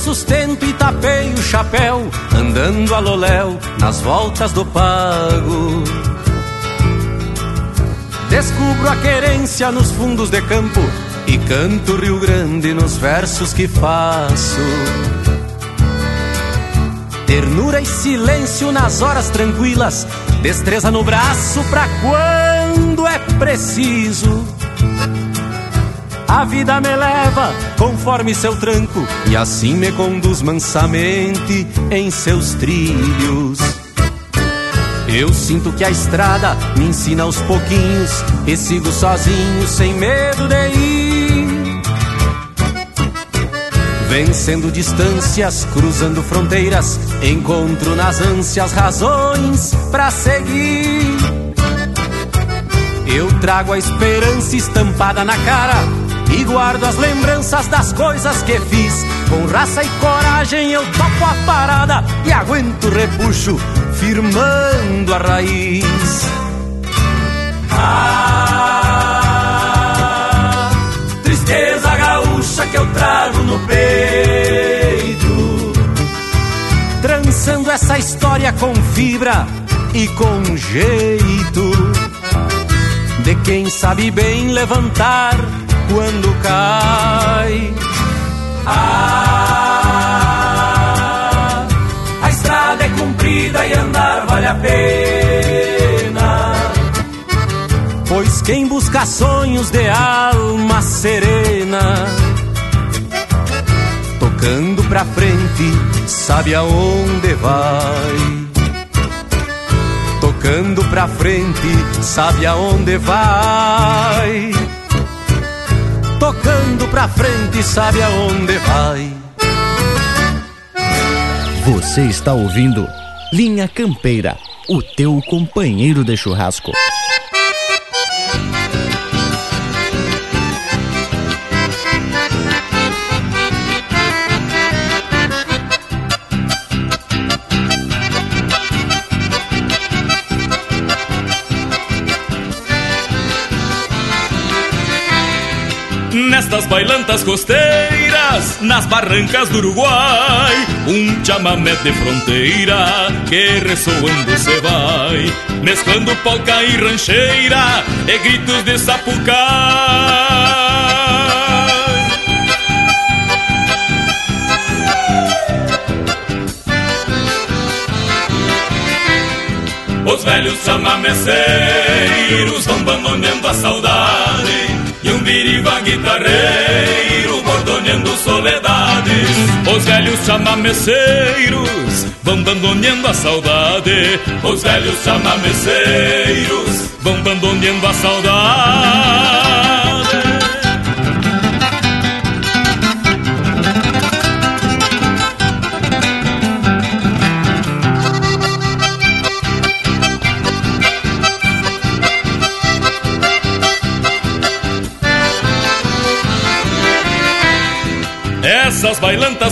P: Sustento e tapei o chapéu, andando a loléu nas voltas do pago. Descubro a querência nos fundos de campo e canto Rio Grande nos versos que faço. Ternura e silêncio nas horas tranquilas, destreza no braço pra quando é preciso. A vida me leva conforme seu tranco e assim me conduz mansamente em seus trilhos. Eu sinto que a estrada me ensina aos pouquinhos e sigo sozinho sem medo de ir. Vencendo distâncias, cruzando fronteiras, encontro nas ânsias razões para seguir. Eu trago a esperança estampada na cara e guardo as lembranças das coisas que fiz. Com raça e coragem eu topo a parada e aguento o repuxo, firmando a raiz. Ah, tristeza gaúcha que eu trago no peito. Trançando essa história com fibra e com jeito. De quem sabe bem levantar quando cai. Ah, a estrada é comprida e andar vale a pena. Pois quem busca sonhos de alma serena, tocando pra frente, sabe aonde vai. Tocando pra frente, sabe aonde vai tocando pra frente, sabe aonde vai.
F: Você está ouvindo Linha Campeira, o teu companheiro de churrasco.
Y: Nestas bailantas costeiras, nas barrancas do Uruguai, um chamamé de fronteira que ressoando se vai, mesclando polca e rancheira e gritos de sapucai. Os velhos chamameceiros vão bandoneando a saudade biriba guitarreiro bordoneando soledades. Os velhos chamameceiros vão bandoneando a saudade. Os velhos chamameceiros vão bandoneando a saudade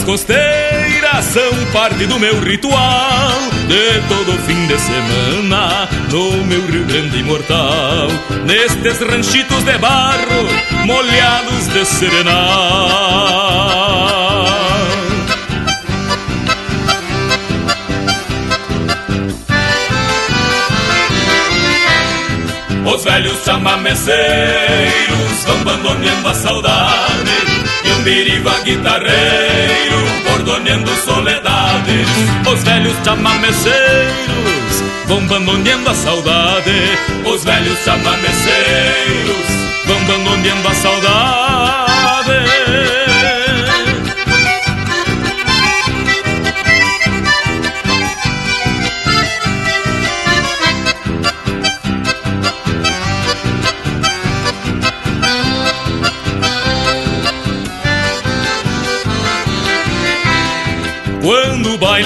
Y: costeiras são parte do meu ritual. De todo fim de semana no meu Rio Grande imortal Nestes ranchitos de barro molhados de serenal. Os velhos chamameceiros vão bandoneando a saudade biriba guitarreiro
Z: bordoneando soledades. Os velhos chamameceiros vão bandoneando a saudade. Os velhos chamameceiros vão bandoneando a saudade.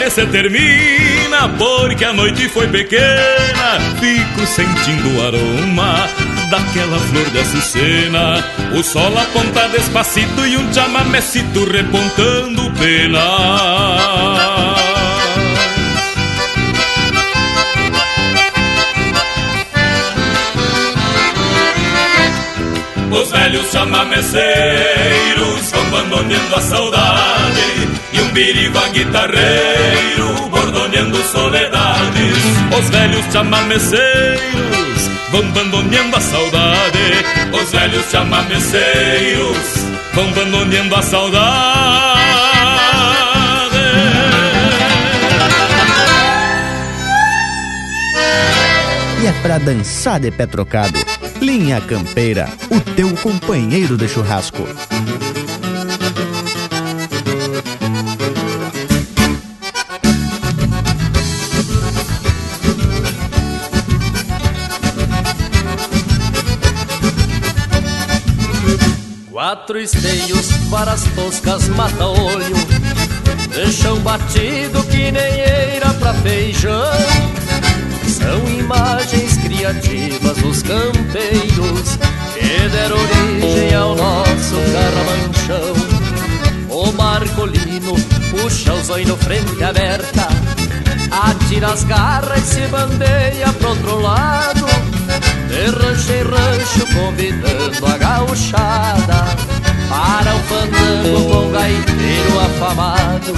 Z: Baile se termina, porque a noite foi pequena, fico sentindo o aroma daquela flor de açucena. O sol aponta despacito e um chamamecito repontando pena. Os velhos chamameceiros vão abandoneando a saudade Biriba guitarreiro bordoneando soledades Os velhos chamameceiros vão abandoneando a saudade Os velhos chamameceiros vão abandoneando a saudade
F: E é pra dançar de pé trocado. Linha Campeira, o teu companheiro de churrasco.
P: Quatro esteios para as toscas mata-olho Deixam batido que nem eira pra feijão. São imagens criativas dos campeiros Que deram origem ao nosso carramanchão O marcolino puxa os olhos frente aberta Atira as garras e se bandeia pro outro lado de rancho em rancho convidando a gauchada Para o fandango com gaiteiro afamado.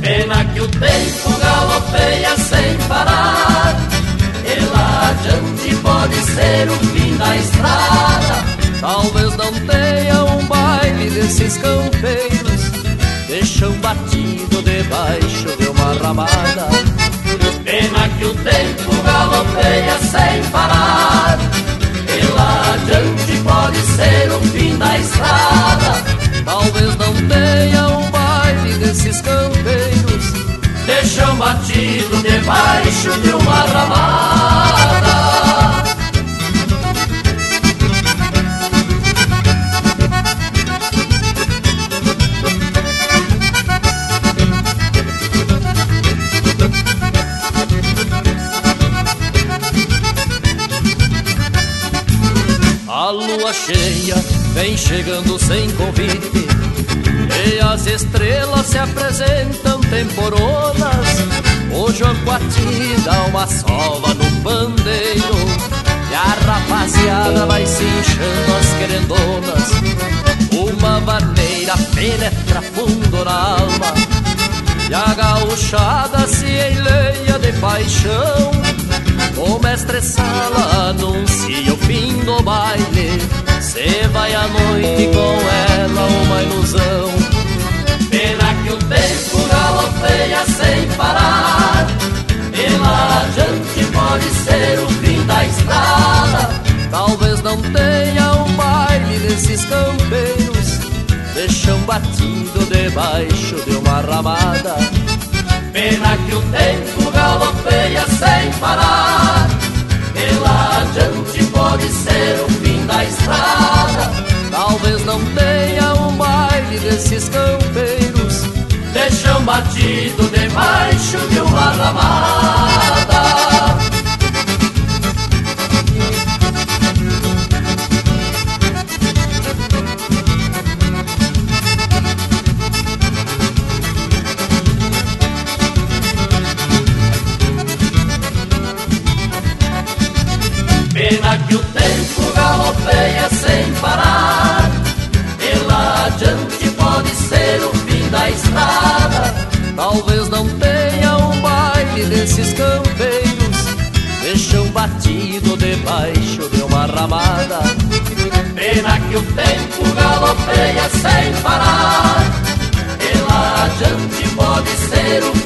P: Pena que o tempo galopeia sem parar. E lá adiante pode ser o fim da estrada. Talvez não tenha um baile desses campeiros Deixam batido debaixo de uma ramada Pena que o tempo galopeia sem parar. E lá adiante pode ser o fim da estrada. Talvez não tenha um baile desses campeiros Deixam batido debaixo de uma ramada vem chegando sem convite. E as estrelas se apresentam temporonas. O Joaquati dá uma sova no pandeiro. E a rapaziada vai se inchando as querendonas. Uma vaneira penetra fundo na alma. E a gauchada se enleia de paixão. O mestre Sala anuncia o fim do baile Cê vai à noite com ela uma ilusão. Pena que o tempo galopeia sem parar. Lá adiante pode ser o fim da estrada. Talvez não tenha um baile desses campeiros Deixam batido debaixo de uma ramada. Pena que o tempo galopeia sem parar. Lá adiante pode ser o fim da estrada. Talvez não tenha um baile desses campeiros Deixam batido debaixo de uma ramada sem parar. Lá adiante pode ser o fim da estrada. Talvez não tenha um baile desses campeiros Deixam batido debaixo de uma ramada. Pena que o tempo galopeia sem parar. E lá
M: viajante pode ser o fim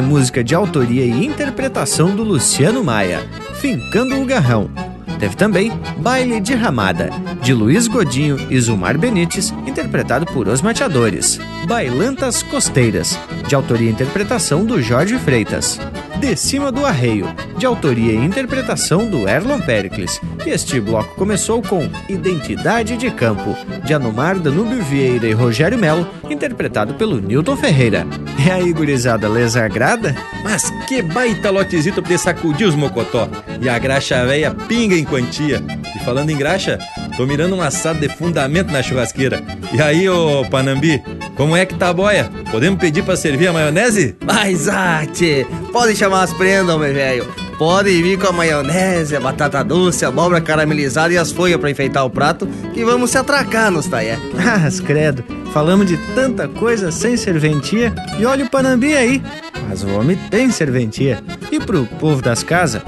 B: É música de autoria e interpretação do Luciano Maia, Fincando o Garrão. Teve também Baile de Ramada, de Luiz Godinho e Zumar Benites, interpretado por Os Mateadores. Bailantas Costeiras, de autoria e interpretação do Jorge Freitas. De Cima do Arreio, de autoria e interpretação do Erlon Pericles. E este bloco começou com Identidade de Campo, de Anomar Danúbio Vieira e Rogério Melo, interpretado pelo Newton Ferreira. E aí, gurizada, les agrada?
A: Mas que baita lotezito pra sacudir os mocotó. E a graxa véia pinga em quantia. E falando em graxa, tô mirando um assado de fundamento na churrasqueira. E aí, ô Panambi, como é que tá a boia? Podemos pedir pra servir a maionese?
E: Mas, ah, tchê, pode chamar as prendas, meu velho. Pode vir com a maionese, a batata doce, a abóbora caramelizada e as folhas pra enfeitar o prato, que vamos se atracar nos taé.
F: Ah, credo, falamos de tanta coisa sem serventia e olha o Panambi aí. Mas o homem tem serventia. E pro povo das casas,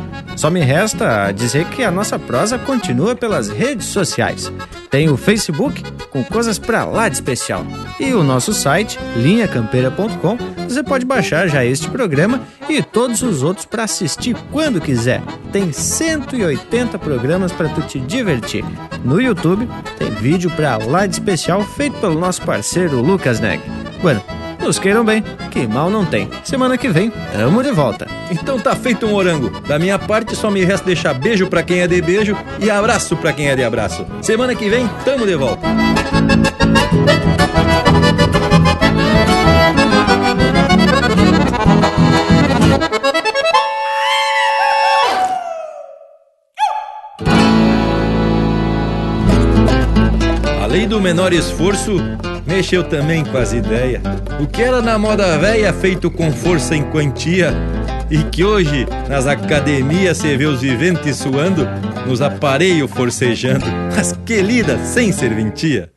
F: só me resta dizer que a nossa prosa continua pelas redes sociais. Tem o Facebook com coisas pra lá de especial. E o nosso site, linhacampeira.com, você pode baixar já este programa e todos os outros para assistir quando quiser. Tem 180 programas para tu te divertir. No YouTube tem vídeo pra lá de especial feito pelo nosso parceiro Lucas Neg. Bueno, nos queiram bem, que mal não tem. Semana que vem, tamo de volta.
A: Então tá feito um orango. Da minha parte, só me resta deixar beijo pra quem é de beijo e abraço pra quem é de abraço. Semana que vem, tamo de volta. A lei do menor esforço mexeu também com as ideias. O que era na moda velha feito com força em quantia e que hoje nas academias se vê os viventes suando, nos aparelhos forcejando. Mas que lida sem serventia!